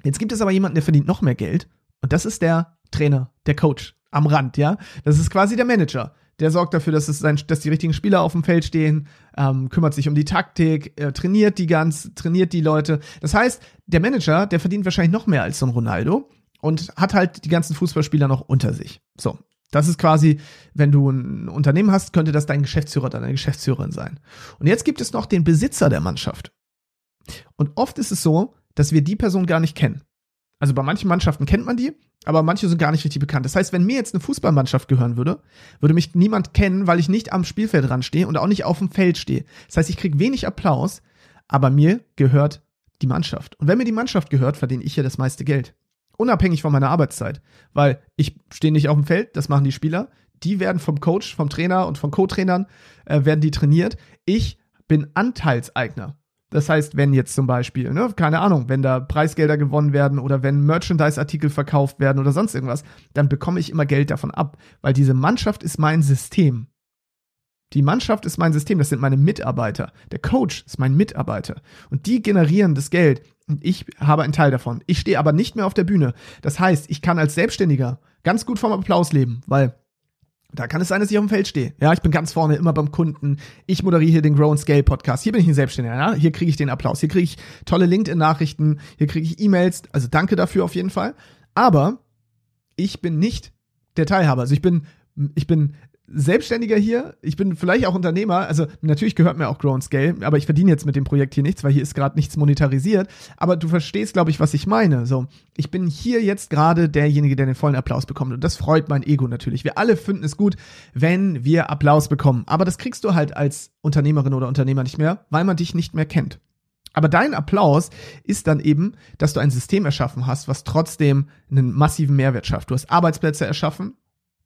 Jetzt gibt es aber jemanden, der verdient noch mehr Geld. Und das ist der Trainer, der Coach am Rand, ja. Das ist quasi der Manager. Der sorgt dafür, dass, es sein, dass die richtigen Spieler auf dem Feld stehen, ähm, kümmert sich um die Taktik, äh, trainiert die ganz, trainiert die Leute. Das heißt, der Manager, der verdient wahrscheinlich noch mehr als so ein Ronaldo und hat halt die ganzen Fußballspieler noch unter sich. So. Das ist quasi, wenn du ein Unternehmen hast, könnte das dein Geschäftsführer oder deine Geschäftsführerin sein. Und jetzt gibt es noch den Besitzer der Mannschaft. Und oft ist es so, dass wir die Person gar nicht kennen. Also bei manchen Mannschaften kennt man die, aber manche sind gar nicht richtig bekannt. Das heißt, wenn mir jetzt eine Fußballmannschaft gehören würde, würde mich niemand kennen, weil ich nicht am Spielfeld dran stehe und auch nicht auf dem Feld stehe. Das heißt, ich kriege wenig Applaus, aber mir gehört die Mannschaft. Und wenn mir die Mannschaft gehört, verdiene ich ja das meiste Geld. Unabhängig von meiner Arbeitszeit. Weil ich stehe nicht auf dem Feld, das machen die Spieler. Die werden vom Coach, vom Trainer und von Co-Trainern äh, werden die trainiert. Ich bin Anteilseigner. Das heißt, wenn jetzt zum Beispiel, ne, keine Ahnung, wenn da Preisgelder gewonnen werden oder wenn Merchandise-Artikel verkauft werden oder sonst irgendwas, dann bekomme ich immer Geld davon ab, weil diese Mannschaft ist mein System. Die Mannschaft ist mein System, das sind meine Mitarbeiter. Der Coach ist mein Mitarbeiter. Und die generieren das Geld. Und ich habe einen Teil davon. Ich stehe aber nicht mehr auf der Bühne. Das heißt, ich kann als Selbstständiger ganz gut vom Applaus leben, weil da kann es sein, dass ich auf dem Feld stehe. Ja, ich bin ganz vorne, immer beim Kunden. Ich moderiere hier den Grow and Scale Podcast. Hier bin ich ein Selbstständiger. Ja? Hier kriege ich den Applaus. Hier kriege ich tolle LinkedIn-Nachrichten. Hier kriege ich E-Mails. Also danke dafür auf jeden Fall. Aber ich bin nicht der Teilhaber. Also ich bin, ich bin Selbstständiger hier, ich bin vielleicht auch Unternehmer, also natürlich gehört mir auch Grow and Scale, aber ich verdiene jetzt mit dem Projekt hier nichts, weil hier ist gerade nichts monetarisiert, aber du verstehst, glaube ich, was ich meine. So, ich bin hier jetzt gerade derjenige, der den vollen Applaus bekommt und das freut mein Ego natürlich. Wir alle finden es gut, wenn wir Applaus bekommen, aber das kriegst du halt als Unternehmerin oder Unternehmer nicht mehr, weil man dich nicht mehr kennt. Aber dein Applaus ist dann eben, dass du ein System erschaffen hast, was trotzdem einen massiven Mehrwert schafft. Du hast Arbeitsplätze erschaffen,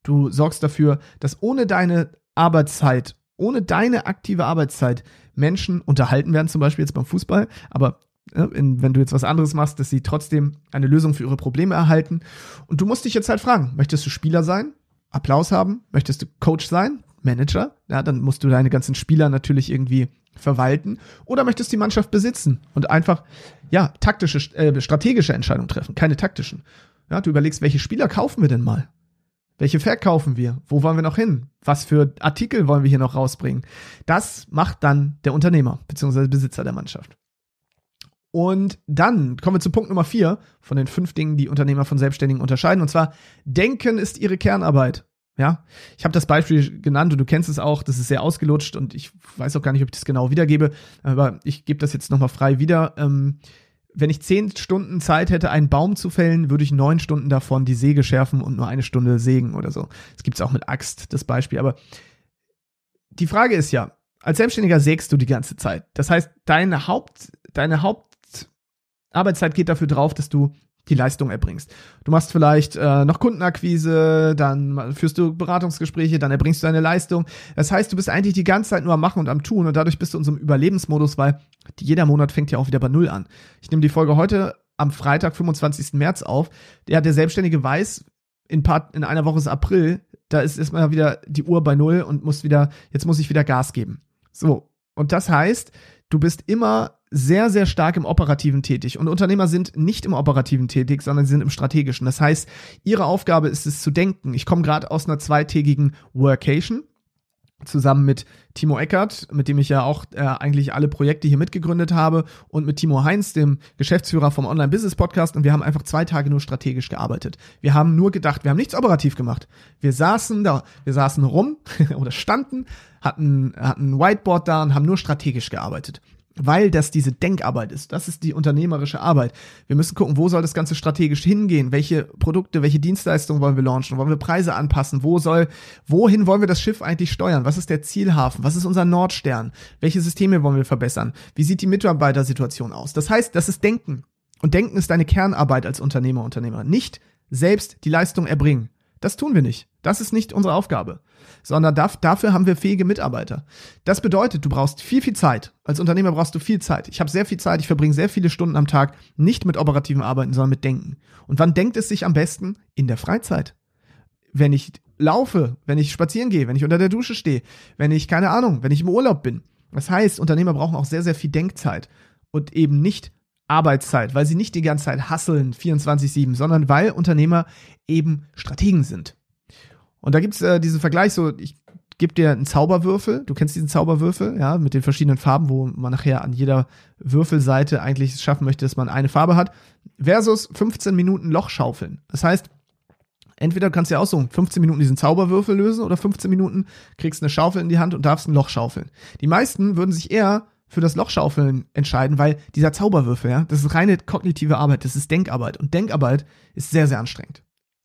Du sorgst dafür, dass ohne deine Arbeitszeit, ohne deine aktive Arbeitszeit Menschen unterhalten werden, zum Beispiel jetzt beim Fußball, aber in, wenn du jetzt was anderes machst, dass sie trotzdem eine Lösung für ihre Probleme erhalten. Und du musst dich jetzt halt fragen, möchtest du Spieler sein? Applaus haben? Möchtest du Coach sein? Manager? Ja, dann musst du deine ganzen Spieler natürlich irgendwie verwalten. Oder möchtest du die Mannschaft besitzen und einfach, ja, taktische, äh, strategische Entscheidungen treffen, keine taktischen. Ja, du überlegst, welche Spieler kaufen wir denn mal? Welche verkaufen wir? Wo wollen wir noch hin? Was für Artikel wollen wir hier noch rausbringen? Das macht dann der Unternehmer bzw. Besitzer der Mannschaft. Und dann kommen wir zu Punkt Nummer vier von den fünf Dingen, die Unternehmer von Selbstständigen unterscheiden. Und zwar, Denken ist ihre Kernarbeit. Ja, ich habe das Beispiel genannt und du kennst es auch, das ist sehr ausgelutscht und ich weiß auch gar nicht, ob ich das genau wiedergebe, aber ich gebe das jetzt nochmal frei wieder. Ähm, wenn ich zehn Stunden Zeit hätte, einen Baum zu fällen, würde ich neun Stunden davon die Säge schärfen und nur eine Stunde sägen oder so. Das gibt's auch mit Axt, das Beispiel. Aber die Frage ist ja, als Selbstständiger sägst du die ganze Zeit. Das heißt, deine Haupt, deine Hauptarbeitszeit geht dafür drauf, dass du die Leistung erbringst. Du machst vielleicht äh, noch Kundenakquise, dann führst du Beratungsgespräche, dann erbringst du deine Leistung. Das heißt, du bist eigentlich die ganze Zeit nur am Machen und am Tun und dadurch bist du in unserem Überlebensmodus, weil jeder Monat fängt ja auch wieder bei Null an. Ich nehme die Folge heute am Freitag, 25. März auf. Der, der Selbstständige weiß, in, paar, in einer Woche ist April, da ist erstmal wieder die Uhr bei Null und muss wieder, jetzt muss ich wieder Gas geben. So. Und das heißt, du bist immer sehr, sehr stark im Operativen tätig. Und Unternehmer sind nicht im Operativen tätig, sondern sie sind im Strategischen. Das heißt, ihre Aufgabe ist es zu denken. Ich komme gerade aus einer zweitägigen Workation zusammen mit Timo Eckert, mit dem ich ja auch äh, eigentlich alle Projekte hier mitgegründet habe, und mit Timo Heinz, dem Geschäftsführer vom Online-Business-Podcast. Und wir haben einfach zwei Tage nur strategisch gearbeitet. Wir haben nur gedacht, wir haben nichts operativ gemacht. Wir saßen da, wir saßen rum (laughs) oder standen, hatten, hatten ein Whiteboard da und haben nur strategisch gearbeitet weil das diese Denkarbeit ist. Das ist die unternehmerische Arbeit. Wir müssen gucken, wo soll das Ganze strategisch hingehen? Welche Produkte, welche Dienstleistungen wollen wir launchen? Wollen wir Preise anpassen? Wo soll, wohin wollen wir das Schiff eigentlich steuern? Was ist der Zielhafen? Was ist unser Nordstern? Welche Systeme wollen wir verbessern? Wie sieht die Mitarbeitersituation aus? Das heißt, das ist Denken. Und Denken ist deine Kernarbeit als Unternehmer, Unternehmer. Nicht selbst die Leistung erbringen. Das tun wir nicht. Das ist nicht unsere Aufgabe, sondern dafür haben wir fähige Mitarbeiter. Das bedeutet, du brauchst viel, viel Zeit. Als Unternehmer brauchst du viel Zeit. Ich habe sehr viel Zeit, ich verbringe sehr viele Stunden am Tag nicht mit operativen Arbeiten, sondern mit Denken. Und wann denkt es sich am besten? In der Freizeit. Wenn ich laufe, wenn ich spazieren gehe, wenn ich unter der Dusche stehe, wenn ich, keine Ahnung, wenn ich im Urlaub bin. Das heißt, Unternehmer brauchen auch sehr, sehr viel Denkzeit und eben nicht Arbeitszeit, weil sie nicht die ganze Zeit hasseln 24-7, sondern weil Unternehmer eben Strategen sind. Und da gibt's äh, diesen Vergleich so, ich gebe dir einen Zauberwürfel, du kennst diesen Zauberwürfel, ja, mit den verschiedenen Farben, wo man nachher an jeder Würfelseite eigentlich schaffen möchte, dass man eine Farbe hat, versus 15 Minuten Lochschaufeln. Das heißt, entweder kannst du ja aussuchen, 15 Minuten diesen Zauberwürfel lösen oder 15 Minuten kriegst eine Schaufel in die Hand und darfst ein Loch schaufeln. Die meisten würden sich eher für das Lochschaufeln entscheiden, weil dieser Zauberwürfel, ja, das ist reine kognitive Arbeit, das ist Denkarbeit. Und Denkarbeit ist sehr, sehr anstrengend.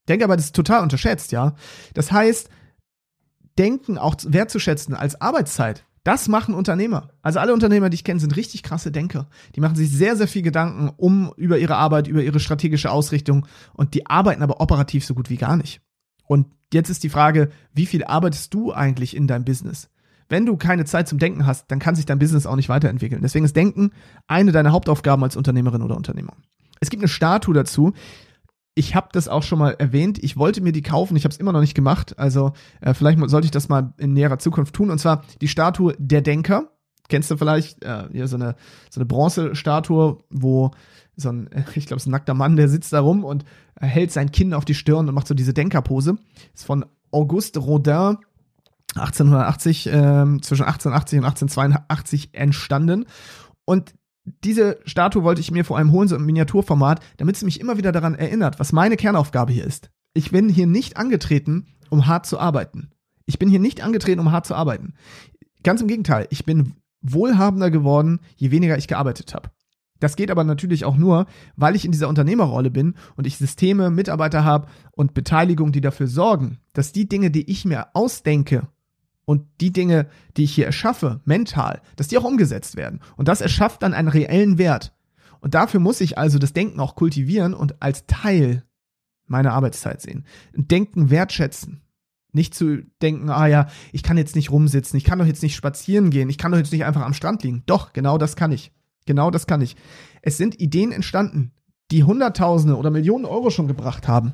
Denkarbeit ist total unterschätzt, ja. Das heißt, Denken auch wertzuschätzen als Arbeitszeit, das machen Unternehmer. Also alle Unternehmer, die ich kenne, sind richtig krasse Denker. Die machen sich sehr, sehr viel Gedanken um über ihre Arbeit, über ihre strategische Ausrichtung und die arbeiten aber operativ so gut wie gar nicht. Und jetzt ist die Frage, wie viel arbeitest du eigentlich in deinem Business? Wenn du keine Zeit zum Denken hast, dann kann sich dein Business auch nicht weiterentwickeln. Deswegen ist Denken eine deiner Hauptaufgaben als Unternehmerin oder Unternehmer. Es gibt eine Statue dazu. Ich habe das auch schon mal erwähnt. Ich wollte mir die kaufen. Ich habe es immer noch nicht gemacht. Also äh, vielleicht sollte ich das mal in näherer Zukunft tun. Und zwar die Statue der Denker. Kennst du vielleicht äh, hier so eine so eine Bronzestatue, wo so ein, (laughs) ich glaube, es ein nackter Mann, der sitzt da rum und hält sein Kinn auf die Stirn und macht so diese Denkerpose. Ist von Auguste Rodin 1880, ähm, zwischen 1880 und 1882 entstanden. Und diese Statue wollte ich mir vor allem holen, so im Miniaturformat, damit sie mich immer wieder daran erinnert, was meine Kernaufgabe hier ist. Ich bin hier nicht angetreten, um hart zu arbeiten. Ich bin hier nicht angetreten, um hart zu arbeiten. Ganz im Gegenteil, ich bin wohlhabender geworden, je weniger ich gearbeitet habe. Das geht aber natürlich auch nur, weil ich in dieser Unternehmerrolle bin und ich Systeme, Mitarbeiter habe und Beteiligung, die dafür sorgen, dass die Dinge, die ich mir ausdenke und die Dinge, die ich hier erschaffe, mental, dass die auch umgesetzt werden. Und das erschafft dann einen reellen Wert. Und dafür muss ich also das Denken auch kultivieren und als Teil meiner Arbeitszeit sehen. Denken wertschätzen. Nicht zu denken, ah ja, ich kann jetzt nicht rumsitzen, ich kann doch jetzt nicht spazieren gehen, ich kann doch jetzt nicht einfach am Strand liegen. Doch, genau das kann ich. Genau das kann ich. Es sind Ideen entstanden, die Hunderttausende oder Millionen Euro schon gebracht haben.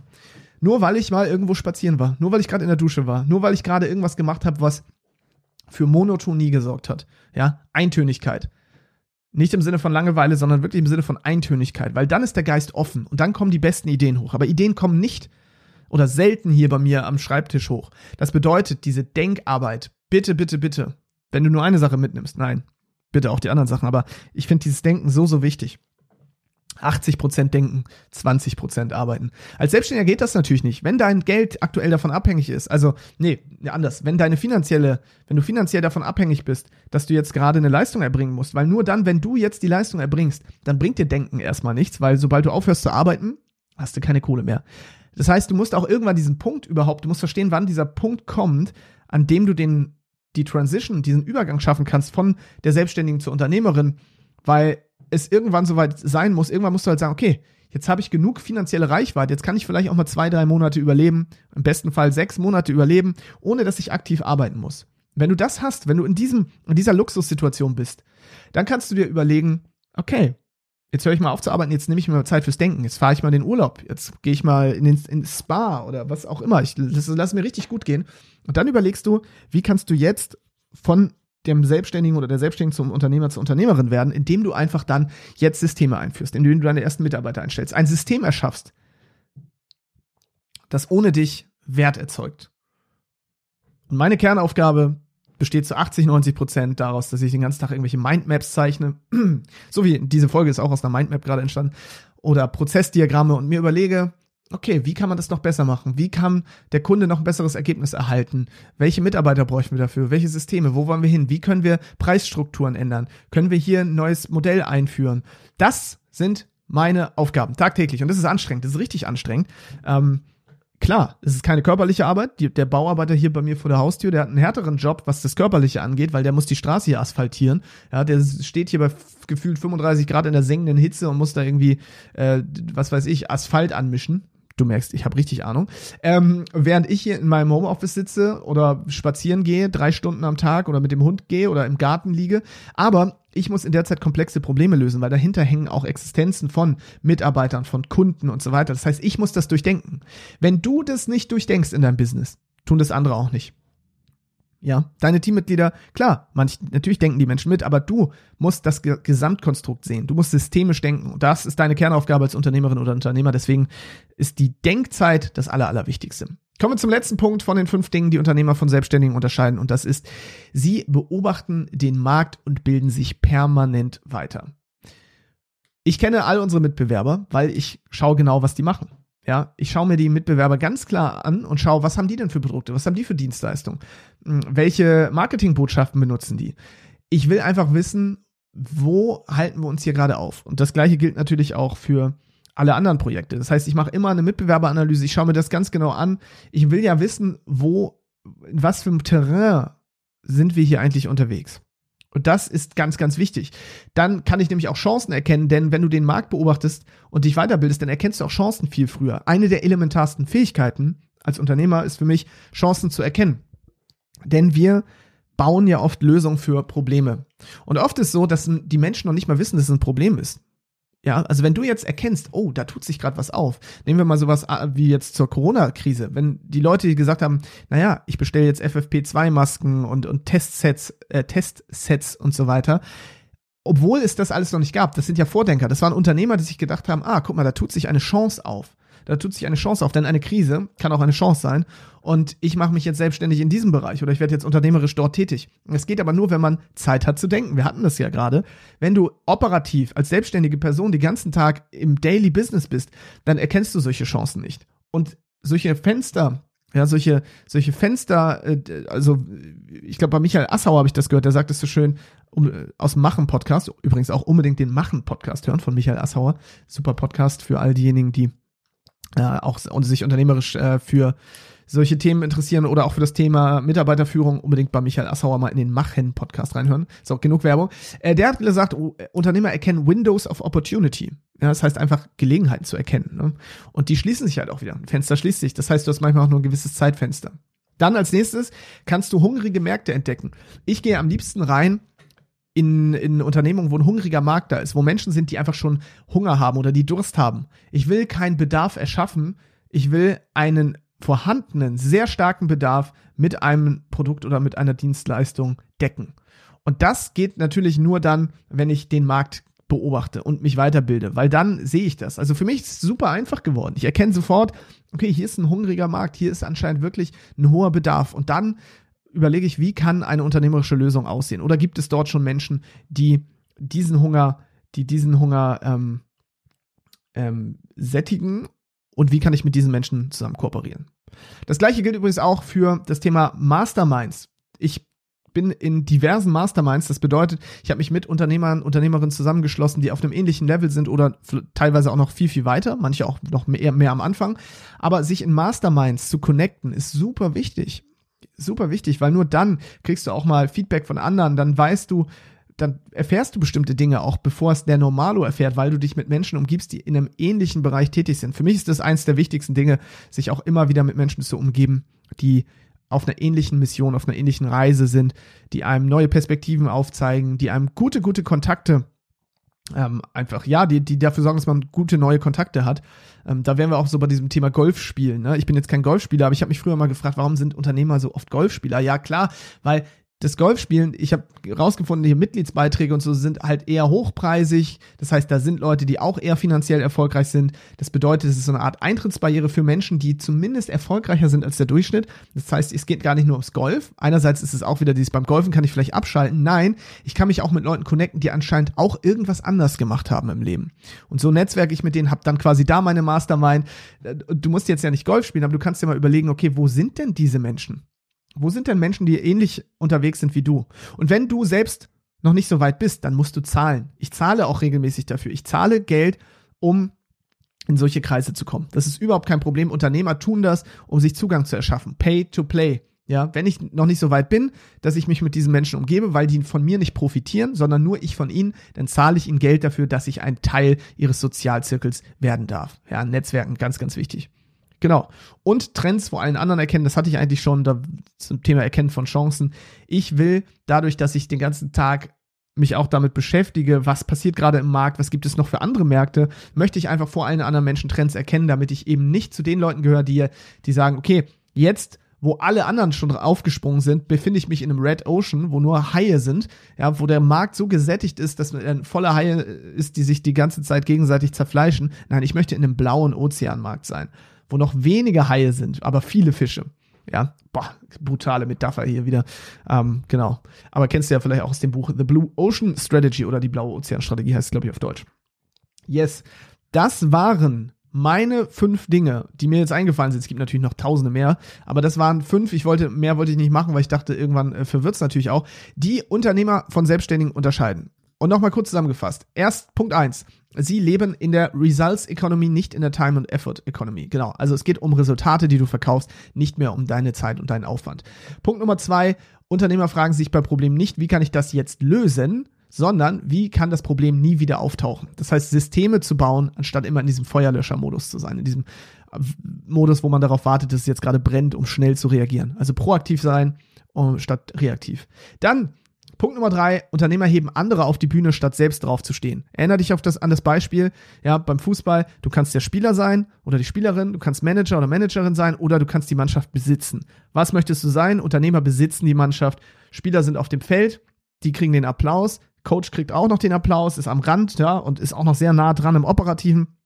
Nur weil ich mal irgendwo spazieren war, nur weil ich gerade in der Dusche war, nur weil ich gerade irgendwas gemacht habe, was für Monotonie gesorgt hat. Ja, Eintönigkeit. Nicht im Sinne von Langeweile, sondern wirklich im Sinne von Eintönigkeit, weil dann ist der Geist offen und dann kommen die besten Ideen hoch. Aber Ideen kommen nicht oder selten hier bei mir am Schreibtisch hoch. Das bedeutet, diese Denkarbeit, bitte, bitte, bitte, wenn du nur eine Sache mitnimmst, nein, bitte auch die anderen Sachen, aber ich finde dieses Denken so, so wichtig. 80% denken, 20% arbeiten. Als Selbstständiger geht das natürlich nicht. Wenn dein Geld aktuell davon abhängig ist, also, nee, anders, wenn deine finanzielle, wenn du finanziell davon abhängig bist, dass du jetzt gerade eine Leistung erbringen musst, weil nur dann, wenn du jetzt die Leistung erbringst, dann bringt dir Denken erstmal nichts, weil sobald du aufhörst zu arbeiten, hast du keine Kohle mehr. Das heißt, du musst auch irgendwann diesen Punkt überhaupt, du musst verstehen, wann dieser Punkt kommt, an dem du den, die Transition, diesen Übergang schaffen kannst von der Selbstständigen zur Unternehmerin, weil es irgendwann soweit sein muss, irgendwann musst du halt sagen, okay, jetzt habe ich genug finanzielle Reichweite, jetzt kann ich vielleicht auch mal zwei, drei Monate überleben, im besten Fall sechs Monate überleben, ohne dass ich aktiv arbeiten muss. Wenn du das hast, wenn du in, diesem, in dieser Luxussituation bist, dann kannst du dir überlegen, okay, jetzt höre ich mal auf zu arbeiten, jetzt nehme ich mir Zeit fürs Denken, jetzt fahre ich mal in den Urlaub, jetzt gehe ich mal in den in Spa oder was auch immer, ich lass, lass mir richtig gut gehen. Und dann überlegst du, wie kannst du jetzt von dem Selbstständigen oder der Selbstständigen zum Unternehmer zur Unternehmerin werden, indem du einfach dann jetzt Systeme einführst, indem du deine ersten Mitarbeiter einstellst, ein System erschaffst, das ohne dich Wert erzeugt. Und meine Kernaufgabe besteht zu 80, 90 Prozent daraus, dass ich den ganzen Tag irgendwelche Mindmaps zeichne. (clears throat) so wie diese Folge ist auch aus einer Mindmap gerade entstanden. Oder Prozessdiagramme und mir überlege, okay, wie kann man das noch besser machen? Wie kann der Kunde noch ein besseres Ergebnis erhalten? Welche Mitarbeiter bräuchten wir dafür? Welche Systeme? Wo wollen wir hin? Wie können wir Preisstrukturen ändern? Können wir hier ein neues Modell einführen? Das sind meine Aufgaben tagtäglich und das ist anstrengend. Das ist richtig anstrengend. Ähm, Klar, es ist keine körperliche Arbeit. Die, der Bauarbeiter hier bei mir vor der Haustür, der hat einen härteren Job, was das Körperliche angeht, weil der muss die Straße hier asphaltieren. Ja, der steht hier bei gefühlt 35 Grad in der sengenden Hitze und muss da irgendwie, äh, was weiß ich, Asphalt anmischen. Du merkst, ich habe richtig Ahnung. Ähm, während ich hier in meinem Homeoffice sitze oder spazieren gehe, drei Stunden am Tag oder mit dem Hund gehe oder im Garten liege. Aber ich muss in der Zeit komplexe Probleme lösen, weil dahinter hängen auch Existenzen von Mitarbeitern, von Kunden und so weiter. Das heißt, ich muss das durchdenken. Wenn du das nicht durchdenkst in deinem Business, tun das andere auch nicht. Ja, deine Teammitglieder, klar, manch, natürlich denken die Menschen mit, aber du musst das Ge Gesamtkonstrukt sehen. Du musst systemisch denken. Und das ist deine Kernaufgabe als Unternehmerin oder Unternehmer. Deswegen ist die Denkzeit das Aller, Allerwichtigste. Kommen wir zum letzten Punkt von den fünf Dingen, die Unternehmer von Selbstständigen unterscheiden. Und das ist, sie beobachten den Markt und bilden sich permanent weiter. Ich kenne all unsere Mitbewerber, weil ich schaue genau, was die machen. Ja, ich schaue mir die Mitbewerber ganz klar an und schaue, was haben die denn für Produkte, was haben die für Dienstleistungen, hm, welche Marketingbotschaften benutzen die. Ich will einfach wissen, wo halten wir uns hier gerade auf. Und das gleiche gilt natürlich auch für alle anderen Projekte. Das heißt, ich mache immer eine Mitbewerberanalyse, ich schaue mir das ganz genau an. Ich will ja wissen, wo, in was für einem Terrain sind wir hier eigentlich unterwegs. Und das ist ganz, ganz wichtig. Dann kann ich nämlich auch Chancen erkennen, denn wenn du den Markt beobachtest und dich weiterbildest, dann erkennst du auch Chancen viel früher. Eine der elementarsten Fähigkeiten als Unternehmer ist für mich, Chancen zu erkennen. Denn wir bauen ja oft Lösungen für Probleme. Und oft ist so, dass die Menschen noch nicht mal wissen, dass es ein Problem ist. Ja, also wenn du jetzt erkennst, oh, da tut sich gerade was auf. Nehmen wir mal sowas ah, wie jetzt zur Corona-Krise. Wenn die Leute gesagt haben, naja, ich bestelle jetzt FFP2-Masken und, und Testsets, äh, Testsets und so weiter. Obwohl es das alles noch nicht gab, das sind ja Vordenker, das waren Unternehmer, die sich gedacht haben, ah, guck mal, da tut sich eine Chance auf da tut sich eine Chance auf, denn eine Krise kann auch eine Chance sein. Und ich mache mich jetzt selbstständig in diesem Bereich oder ich werde jetzt unternehmerisch dort tätig. Es geht aber nur, wenn man Zeit hat zu denken. Wir hatten das ja gerade. Wenn du operativ als selbstständige Person den ganzen Tag im Daily Business bist, dann erkennst du solche Chancen nicht. Und solche Fenster, ja, solche, solche Fenster, äh, also ich glaube, bei Michael Assauer habe ich das gehört, der sagt es so schön um, aus dem Machen-Podcast, übrigens auch unbedingt den Machen-Podcast hören von Michael Assauer. Super Podcast für all diejenigen, die äh, auch sich unternehmerisch äh, für solche Themen interessieren oder auch für das Thema Mitarbeiterführung, unbedingt bei Michael Assauer mal in den Machen-Podcast reinhören. Auch genug Werbung. Äh, der hat gesagt, oh, Unternehmer erkennen Windows of Opportunity. Ja, das heißt einfach Gelegenheiten zu erkennen. Ne? Und die schließen sich halt auch wieder. Ein Fenster schließt sich. Das heißt, du hast manchmal auch nur ein gewisses Zeitfenster. Dann als nächstes kannst du hungrige Märkte entdecken. Ich gehe am liebsten rein in, in Unternehmungen, wo ein hungriger Markt da ist, wo Menschen sind, die einfach schon Hunger haben oder die Durst haben. Ich will keinen Bedarf erschaffen, ich will einen vorhandenen, sehr starken Bedarf mit einem Produkt oder mit einer Dienstleistung decken. Und das geht natürlich nur dann, wenn ich den Markt beobachte und mich weiterbilde, weil dann sehe ich das. Also für mich ist es super einfach geworden. Ich erkenne sofort, okay, hier ist ein hungriger Markt, hier ist anscheinend wirklich ein hoher Bedarf. Und dann überlege ich, wie kann eine unternehmerische Lösung aussehen? Oder gibt es dort schon Menschen, die diesen Hunger, die diesen Hunger ähm, ähm, sättigen und wie kann ich mit diesen Menschen zusammen kooperieren. Das gleiche gilt übrigens auch für das Thema Masterminds. Ich bin in diversen Masterminds. Das bedeutet, ich habe mich mit Unternehmern, Unternehmerinnen zusammengeschlossen, die auf einem ähnlichen Level sind oder teilweise auch noch viel, viel weiter, manche auch noch mehr, mehr am Anfang. Aber sich in Masterminds zu connecten, ist super wichtig. Super wichtig, weil nur dann kriegst du auch mal Feedback von anderen, dann weißt du, dann erfährst du bestimmte Dinge auch, bevor es der Normalo erfährt, weil du dich mit Menschen umgibst, die in einem ähnlichen Bereich tätig sind. Für mich ist das eins der wichtigsten Dinge, sich auch immer wieder mit Menschen zu umgeben, die auf einer ähnlichen Mission, auf einer ähnlichen Reise sind, die einem neue Perspektiven aufzeigen, die einem gute, gute Kontakte ähm, einfach, ja, die, die dafür sorgen, dass man gute neue Kontakte hat. Ähm, da wären wir auch so bei diesem Thema Golfspielen. Ne? Ich bin jetzt kein Golfspieler, aber ich habe mich früher mal gefragt, warum sind Unternehmer so oft Golfspieler? Ja, klar, weil das Golfspielen, ich habe rausgefunden, die Mitgliedsbeiträge und so sind halt eher hochpreisig. Das heißt, da sind Leute, die auch eher finanziell erfolgreich sind. Das bedeutet, es ist so eine Art Eintrittsbarriere für Menschen, die zumindest erfolgreicher sind als der Durchschnitt. Das heißt, es geht gar nicht nur ums Golf. Einerseits ist es auch wieder dieses, beim Golfen kann ich vielleicht abschalten. Nein, ich kann mich auch mit Leuten connecten, die anscheinend auch irgendwas anders gemacht haben im Leben. Und so netzwerke ich mit denen, habe dann quasi da meine Mastermind. Du musst jetzt ja nicht Golf spielen, aber du kannst dir mal überlegen, okay, wo sind denn diese Menschen? Wo sind denn Menschen, die ähnlich unterwegs sind wie du? Und wenn du selbst noch nicht so weit bist, dann musst du zahlen. Ich zahle auch regelmäßig dafür. Ich zahle Geld, um in solche Kreise zu kommen. Das ist überhaupt kein Problem. Unternehmer tun das, um sich Zugang zu erschaffen. Pay to play. Ja, wenn ich noch nicht so weit bin, dass ich mich mit diesen Menschen umgebe, weil die von mir nicht profitieren, sondern nur ich von ihnen, dann zahle ich ihnen Geld dafür, dass ich ein Teil ihres Sozialzirkels werden darf. Ja, Netzwerken, ganz, ganz wichtig. Genau. Und Trends vor allen anderen erkennen, das hatte ich eigentlich schon da, zum Thema Erkennen von Chancen. Ich will dadurch, dass ich den ganzen Tag mich auch damit beschäftige, was passiert gerade im Markt, was gibt es noch für andere Märkte, möchte ich einfach vor allen anderen Menschen Trends erkennen, damit ich eben nicht zu den Leuten gehöre, die, die sagen, okay, jetzt wo alle anderen schon aufgesprungen sind, befinde ich mich in einem Red Ocean, wo nur Haie sind, ja, wo der Markt so gesättigt ist, dass man voller Haie ist, die sich die ganze Zeit gegenseitig zerfleischen. Nein, ich möchte in einem blauen Ozeanmarkt sein wo noch wenige Haie sind, aber viele Fische. Ja, boah, brutale Metapher hier wieder. Ähm, genau. Aber kennst du ja vielleicht auch aus dem Buch The Blue Ocean Strategy oder die blaue Ozeanstrategie heißt es, glaube ich, auf Deutsch. Yes. Das waren meine fünf Dinge, die mir jetzt eingefallen sind. Es gibt natürlich noch tausende mehr, aber das waren fünf. Ich wollte, mehr wollte ich nicht machen, weil ich dachte, irgendwann äh, verwirrt es natürlich auch, die Unternehmer von Selbstständigen unterscheiden. Und nochmal kurz zusammengefasst. Erst Punkt eins. Sie leben in der Results Economy, nicht in der Time and Effort Economy. Genau. Also es geht um Resultate, die du verkaufst, nicht mehr um deine Zeit und deinen Aufwand. Punkt Nummer zwei. Unternehmer fragen sich bei Problemen nicht, wie kann ich das jetzt lösen, sondern wie kann das Problem nie wieder auftauchen. Das heißt, Systeme zu bauen, anstatt immer in diesem Feuerlöscher-Modus zu sein, in diesem äh, Modus, wo man darauf wartet, dass es jetzt gerade brennt, um schnell zu reagieren. Also proaktiv sein, statt reaktiv. Dann Punkt Nummer drei, Unternehmer heben andere auf die Bühne, statt selbst drauf zu stehen. Erinner dich auf das, an das Beispiel, ja, beim Fußball, du kannst der Spieler sein oder die Spielerin, du kannst Manager oder Managerin sein oder du kannst die Mannschaft besitzen. Was möchtest du sein? Unternehmer besitzen die Mannschaft. Spieler sind auf dem Feld, die kriegen den Applaus. Coach kriegt auch noch den Applaus, ist am Rand, ja, und ist auch noch sehr nah dran im Operativen.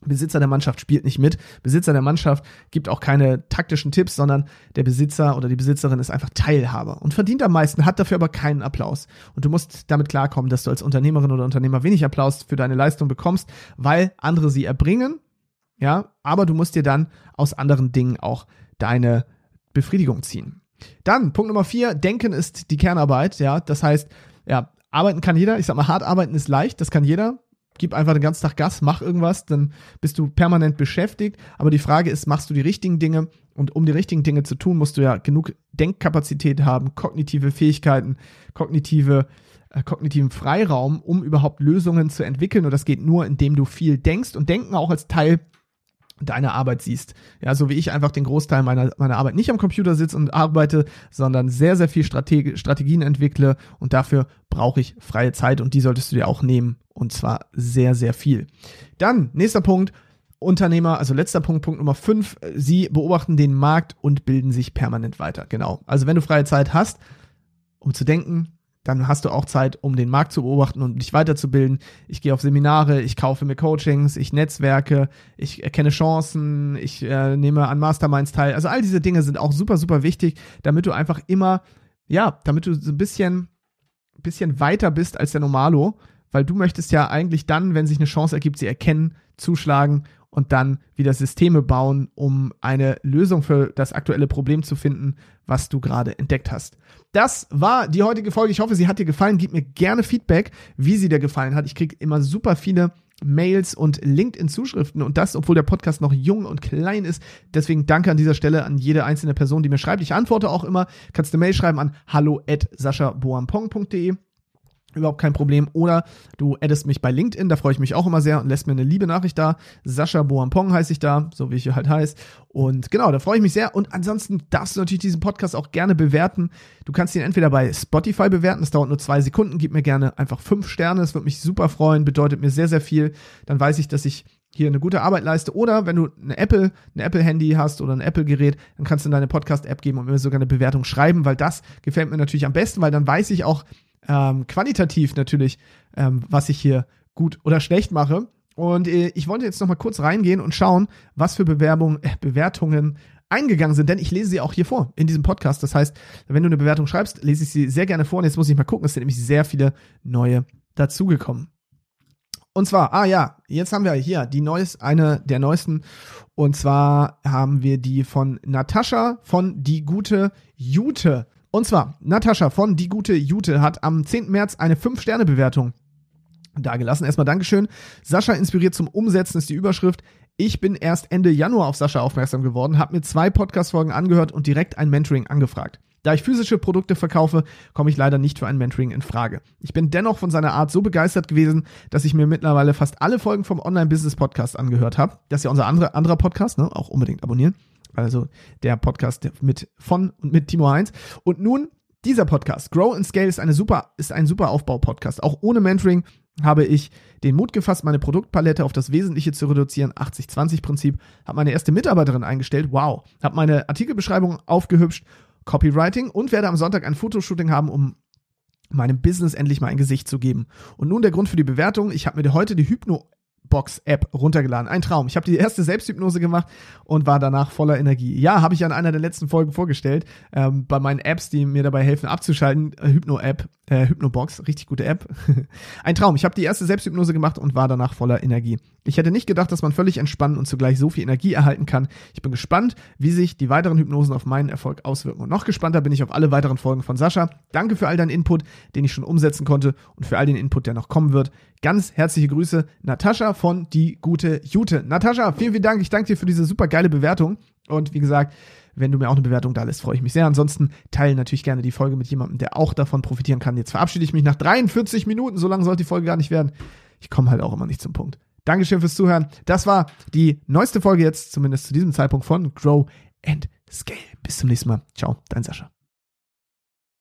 Besitzer der Mannschaft spielt nicht mit. Besitzer der Mannschaft gibt auch keine taktischen Tipps, sondern der Besitzer oder die Besitzerin ist einfach Teilhaber und verdient am meisten, hat dafür aber keinen Applaus. Und du musst damit klarkommen, dass du als Unternehmerin oder Unternehmer wenig Applaus für deine Leistung bekommst, weil andere sie erbringen. Ja, aber du musst dir dann aus anderen Dingen auch deine Befriedigung ziehen. Dann Punkt Nummer vier, Denken ist die Kernarbeit. Ja, das heißt, ja, arbeiten kann jeder. Ich sag mal, hart arbeiten ist leicht, das kann jeder gib einfach den ganzen Tag Gas, mach irgendwas, dann bist du permanent beschäftigt. Aber die Frage ist, machst du die richtigen Dinge? Und um die richtigen Dinge zu tun, musst du ja genug Denkkapazität haben, kognitive Fähigkeiten, kognitive, äh, kognitiven Freiraum, um überhaupt Lösungen zu entwickeln. Und das geht nur, indem du viel denkst und Denken auch als Teil deine Arbeit siehst. Ja, so wie ich einfach den Großteil meiner, meiner Arbeit nicht am Computer sitze und arbeite, sondern sehr, sehr viel Strate Strategien entwickle und dafür brauche ich freie Zeit und die solltest du dir auch nehmen und zwar sehr, sehr viel. Dann, nächster Punkt, Unternehmer, also letzter Punkt, Punkt Nummer 5, sie beobachten den Markt und bilden sich permanent weiter. Genau. Also wenn du freie Zeit hast, um zu denken, dann hast du auch Zeit, um den Markt zu beobachten und dich weiterzubilden. Ich gehe auf Seminare, ich kaufe mir Coachings, ich netzwerke, ich erkenne Chancen, ich äh, nehme an Masterminds teil. Also all diese Dinge sind auch super, super wichtig, damit du einfach immer, ja, damit du so ein bisschen, bisschen weiter bist als der Normalo, weil du möchtest ja eigentlich dann, wenn sich eine Chance ergibt, sie erkennen, zuschlagen und dann wieder Systeme bauen, um eine Lösung für das aktuelle Problem zu finden, was du gerade entdeckt hast. Das war die heutige Folge. Ich hoffe, sie hat dir gefallen. Gib mir gerne Feedback, wie sie dir gefallen hat. Ich kriege immer super viele Mails und LinkedIn-Zuschriften und das, obwohl der Podcast noch jung und klein ist. Deswegen danke an dieser Stelle an jede einzelne Person, die mir schreibt. Ich antworte auch immer. Kannst eine Mail schreiben an hallo at saschaboampong.de Überhaupt kein Problem. Oder du addest mich bei LinkedIn, da freue ich mich auch immer sehr und lässt mir eine liebe Nachricht da. Sascha Boampong heiße ich da, so wie ich halt heiße. Und genau, da freue ich mich sehr. Und ansonsten darfst du natürlich diesen Podcast auch gerne bewerten. Du kannst ihn entweder bei Spotify bewerten, das dauert nur zwei Sekunden. Gib mir gerne einfach fünf Sterne, das würde mich super freuen, bedeutet mir sehr, sehr viel. Dann weiß ich, dass ich hier eine gute Arbeit leiste. Oder wenn du eine Apple, ein Apple-Handy hast oder ein Apple-Gerät, dann kannst du in deine Podcast-App geben und mir sogar eine Bewertung schreiben, weil das gefällt mir natürlich am besten, weil dann weiß ich auch, ähm, qualitativ natürlich, ähm, was ich hier gut oder schlecht mache. Und äh, ich wollte jetzt noch mal kurz reingehen und schauen, was für Bewerbungen, äh, Bewertungen eingegangen sind, denn ich lese sie auch hier vor in diesem Podcast. Das heißt, wenn du eine Bewertung schreibst, lese ich sie sehr gerne vor. Und jetzt muss ich mal gucken, es sind nämlich sehr viele neue dazugekommen. Und zwar, ah ja, jetzt haben wir hier die neues, eine der neuesten. Und zwar haben wir die von Natascha von Die gute Jute. Und zwar, Natascha von Die gute Jute hat am 10. März eine 5-Sterne-Bewertung dagelassen. Erstmal Dankeschön. Sascha inspiriert zum Umsetzen ist die Überschrift. Ich bin erst Ende Januar auf Sascha aufmerksam geworden, habe mir zwei Podcast-Folgen angehört und direkt ein Mentoring angefragt. Da ich physische Produkte verkaufe, komme ich leider nicht für ein Mentoring in Frage. Ich bin dennoch von seiner Art so begeistert gewesen, dass ich mir mittlerweile fast alle Folgen vom Online-Business-Podcast angehört habe. Das ist ja unser andere, anderer Podcast, ne? auch unbedingt abonnieren. Also der Podcast mit von und mit Timo Heinz. Und nun dieser Podcast, Grow and Scale, ist, eine super, ist ein super Aufbau-Podcast. Auch ohne Mentoring habe ich den Mut gefasst, meine Produktpalette auf das Wesentliche zu reduzieren, 80-20-Prinzip, habe meine erste Mitarbeiterin eingestellt, wow, habe meine Artikelbeschreibung aufgehübscht, Copywriting und werde am Sonntag ein Fotoshooting haben, um meinem Business endlich mal ein Gesicht zu geben. Und nun der Grund für die Bewertung. Ich habe mir heute die Hypno Box-App runtergeladen. Ein Traum. Ich habe die erste Selbsthypnose gemacht und war danach voller Energie. Ja, habe ich ja in einer der letzten Folgen vorgestellt. Ähm, bei meinen Apps, die mir dabei helfen abzuschalten. Hypno-App, äh, Hypnobox, richtig gute App. (laughs) Ein Traum. Ich habe die erste Selbsthypnose gemacht und war danach voller Energie. Ich hätte nicht gedacht, dass man völlig entspannen und zugleich so viel Energie erhalten kann. Ich bin gespannt, wie sich die weiteren Hypnosen auf meinen Erfolg auswirken. Und noch gespannter bin ich auf alle weiteren Folgen von Sascha. Danke für all deinen Input, den ich schon umsetzen konnte und für all den Input, der noch kommen wird. Ganz herzliche Grüße, Natascha von Die Gute Jute. Natascha, vielen, vielen Dank. Ich danke dir für diese super geile Bewertung. Und wie gesagt, wenn du mir auch eine Bewertung da lässt, freue ich mich sehr. Ansonsten teile natürlich gerne die Folge mit jemandem, der auch davon profitieren kann. Jetzt verabschiede ich mich nach 43 Minuten. So lange sollte die Folge gar nicht werden. Ich komme halt auch immer nicht zum Punkt. Dankeschön fürs Zuhören. Das war die neueste Folge jetzt, zumindest zu diesem Zeitpunkt von Grow and Scale. Bis zum nächsten Mal. Ciao, dein Sascha.